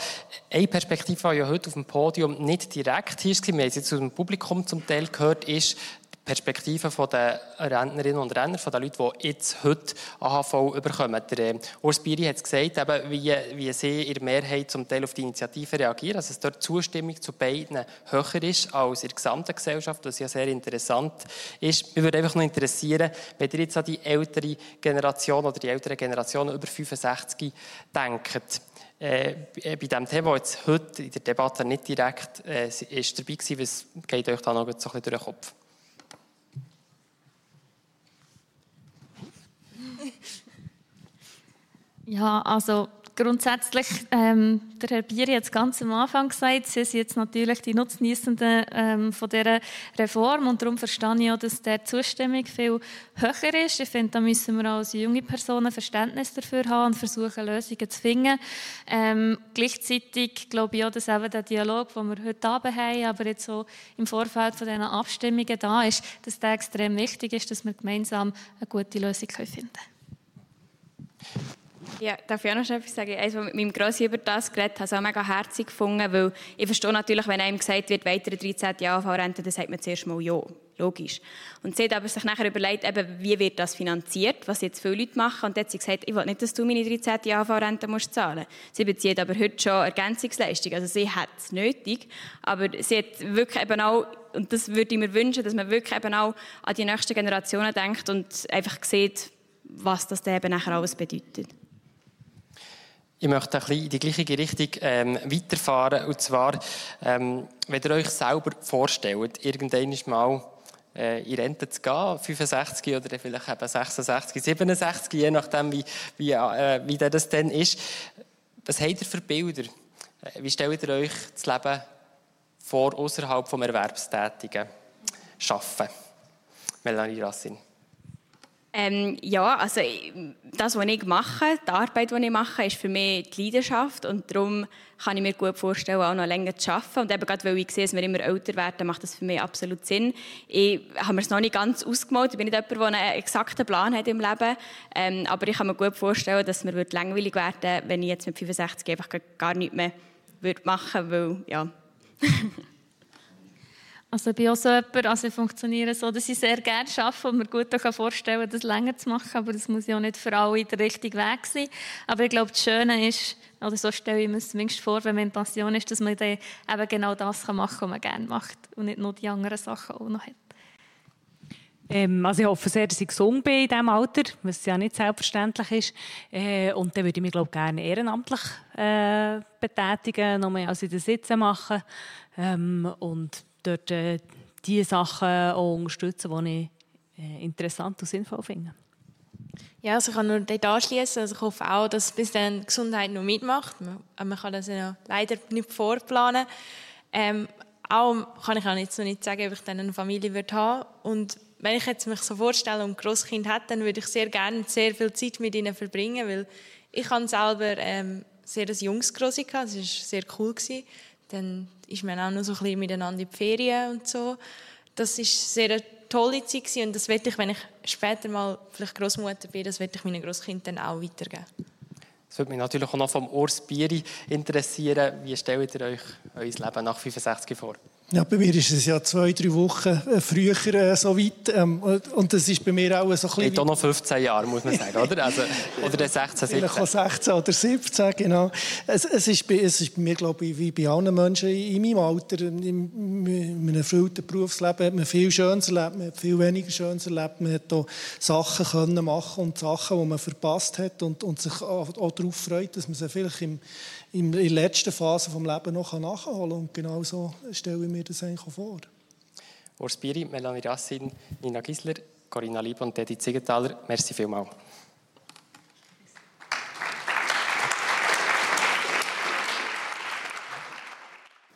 Eine Perspektive, die ja heute auf dem Podium nicht direkt hier war, wir haben es jetzt aus dem Publikum zum Teil gehört, ist, Perspektive der Rentnerinnen und Rentner, von den Leuten, die jetzt heute AHV bekommen. Der äh, Urs Biri hat es gesagt, eben, wie, wie sie in der Mehrheit zum Teil auf die Initiative reagieren, dass es dort Zustimmung zu beiden höher ist als in der gesamten Gesellschaft, was ja sehr interessant ist. Mich würde einfach noch interessieren, wenn ihr jetzt an die ältere Generation oder die ältere Generation über 65 denkt, äh, bei dem Thema, das jetzt heute in der Debatte nicht direkt äh, ist dabei war, was geht euch da noch so ein bisschen durch den Kopf? Ja, also grundsätzlich, ähm, der Herr Bieri hat es ganz am Anfang gesagt, Sie sind jetzt natürlich die Nutznießenden ähm, von dieser Reform und darum verstehe ich auch, dass der Zustimmung viel höher ist. Ich finde, da müssen wir als junge Personen Verständnis dafür haben und versuchen, Lösungen zu finden. Ähm, gleichzeitig glaube ich auch, dass eben der Dialog, den wir heute Abend haben, aber jetzt so im Vorfeld von diesen Abstimmungen da ist, dass der extrem wichtig ist, dass wir gemeinsam eine gute Lösung finden können. Ja, darf ich auch noch etwas sagen? Als ich mit meinem Grossi über das geredet habe, ich auch mega herzig gefunden, weil ich verstehe natürlich, wenn einem gesagt wird, weitere 13 Jahre Rente, dann sagt man zuerst mal ja, logisch. Und sie hat aber sich nachher überlegt, eben, wie wird das finanziert, was jetzt viele Leute machen. Und dann hat sie gesagt, ich will nicht, dass du meine 13 Jahre Rente musst Sie bezieht aber heute schon Ergänzungsleistung, also sie hat es nötig, aber sie hat wirklich eben auch und das würde ich mir wünschen, dass man wirklich eben auch an die nächsten Generationen denkt und einfach sieht, was das dann eben nachher alles bedeutet. Ich möchte ein bisschen in die gleiche Richtung ähm, weiterfahren. Und zwar, ähm, wenn ihr euch selber vorstellt, irgendwann mal äh, in Rente zu gehen, 65 oder vielleicht eben 66, 67, je nachdem, wie, wie, äh, wie das dann ist. Was habt ihr für Bilder? Äh, wie stellt ihr euch das Leben vor, außerhalb des Erwerbstätigen? Schaffen. Melanie Rassin. Ähm, ja, also das, was ich mache, die Arbeit, die ich mache, ist für mich die Leidenschaft und darum kann ich mir gut vorstellen, auch noch länger zu arbeiten. Und eben gerade, weil ich sehe, dass wir immer älter werden, macht das für mich absolut Sinn. Ich habe mir es noch nicht ganz ausgemalt. Ich bin nicht jemand, der einen exakten Plan hat im Leben. Ähm, aber ich kann mir gut vorstellen, dass mir langweilig werden wenn ich jetzt mit 65 einfach gar nichts mehr machen würde, weil, ja... Also ich bin auch so jemand, also ich funktioniere so, dass ich sehr gerne arbeite und mir gut vorstellen kann, das länger zu machen, aber das muss ja auch nicht für alle der richtige Weg sein. Aber ich glaube, das Schöne ist, oder so stelle ich mir es zumindest vor, wenn man Passion ist, dass man dann eben genau das machen kann, was man gerne macht und nicht nur die anderen Sachen auch noch hat. Ähm, also ich hoffe sehr, dass ich gesund bin in diesem Alter, was ja nicht selbstverständlich ist. Äh, und dann würde ich mich glaube gerne ehrenamtlich äh, betätigen, noch mehr als in den Sitzen machen. Ähm, und dort äh, die Sachen auch unterstützen, die ich äh, interessant und sinnvoll finde. Ja, also ich kann nur dort anschließen. Also ich hoffe auch, dass bis dann Gesundheit noch mitmacht. Man, man kann das ja leider nicht vorplanen. Ähm, auch kann ich auch jetzt noch nicht sagen, ob ich dann eine Familie wird haben. Und wenn ich jetzt mich so vorstelle und ein Grosskind hätte, dann würde ich sehr gerne sehr viel Zeit mit ihnen verbringen, weil ich habe selber ähm, sehr ein junges gehabt. Das war sehr cool. Gewesen. Dann ist man auch noch so ein bisschen miteinander in die Ferien und so. Das ist sehr eine tolle Zeit gewesen. und das werde ich, wenn ich später mal vielleicht Großmutter bin, das werde ich meinen Großkindern auch weitergeben. Das würde mich natürlich auch noch vom Urs Bieri interessieren. Wie stellt ihr euch euer Leben nach 65 vor? Ja, bei mir ist es ja zwei, drei Wochen äh, früher äh, so weit. Ähm, und das ist bei mir auch so ein bisschen... Geht auch noch 15 Jahre, muss man sagen, oder? Also, oder 16, 17. Vielleicht auch 16 oder 17, genau. Es, es, ist, bei, es ist bei mir, glaube ich, wie bei allen Menschen in meinem Alter. In einem erfüllten Berufsleben hat man viel Schönes erlebt, man hat viel weniger Schönes erlebt. Man hat auch Sachen können machen und Sachen, die man verpasst hat und, und sich auch, auch darauf freut, dass man sie vielleicht im in der letzten Phase des Lebens noch nachholen kann. Und genau so stelle ich mir das eigentlich vor. Urs Biri, Melanie Rassin, Nina Gisler, Corinna Lieb und Edith Ziegenthaler, merci vielmals.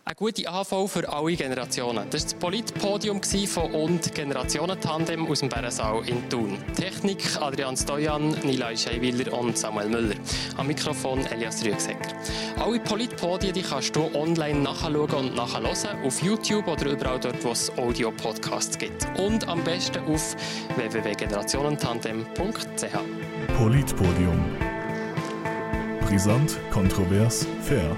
Eine gute AV für alle Generationen. Das war das Politpodium von und Generationentandem aus dem Bärensaal in Thun. Technik Adrian Stojan, Nila Scheiwiller und Samuel Müller. Am Mikrofon Elias Rüegsecker. Alle Politpodien die kannst du online nachschauen und nachhören auf YouTube oder überall dort, wo es Audio-Podcasts gibt. Und am besten auf www.generationentandem.ch. Politpodium. Brisant, kontrovers, fair.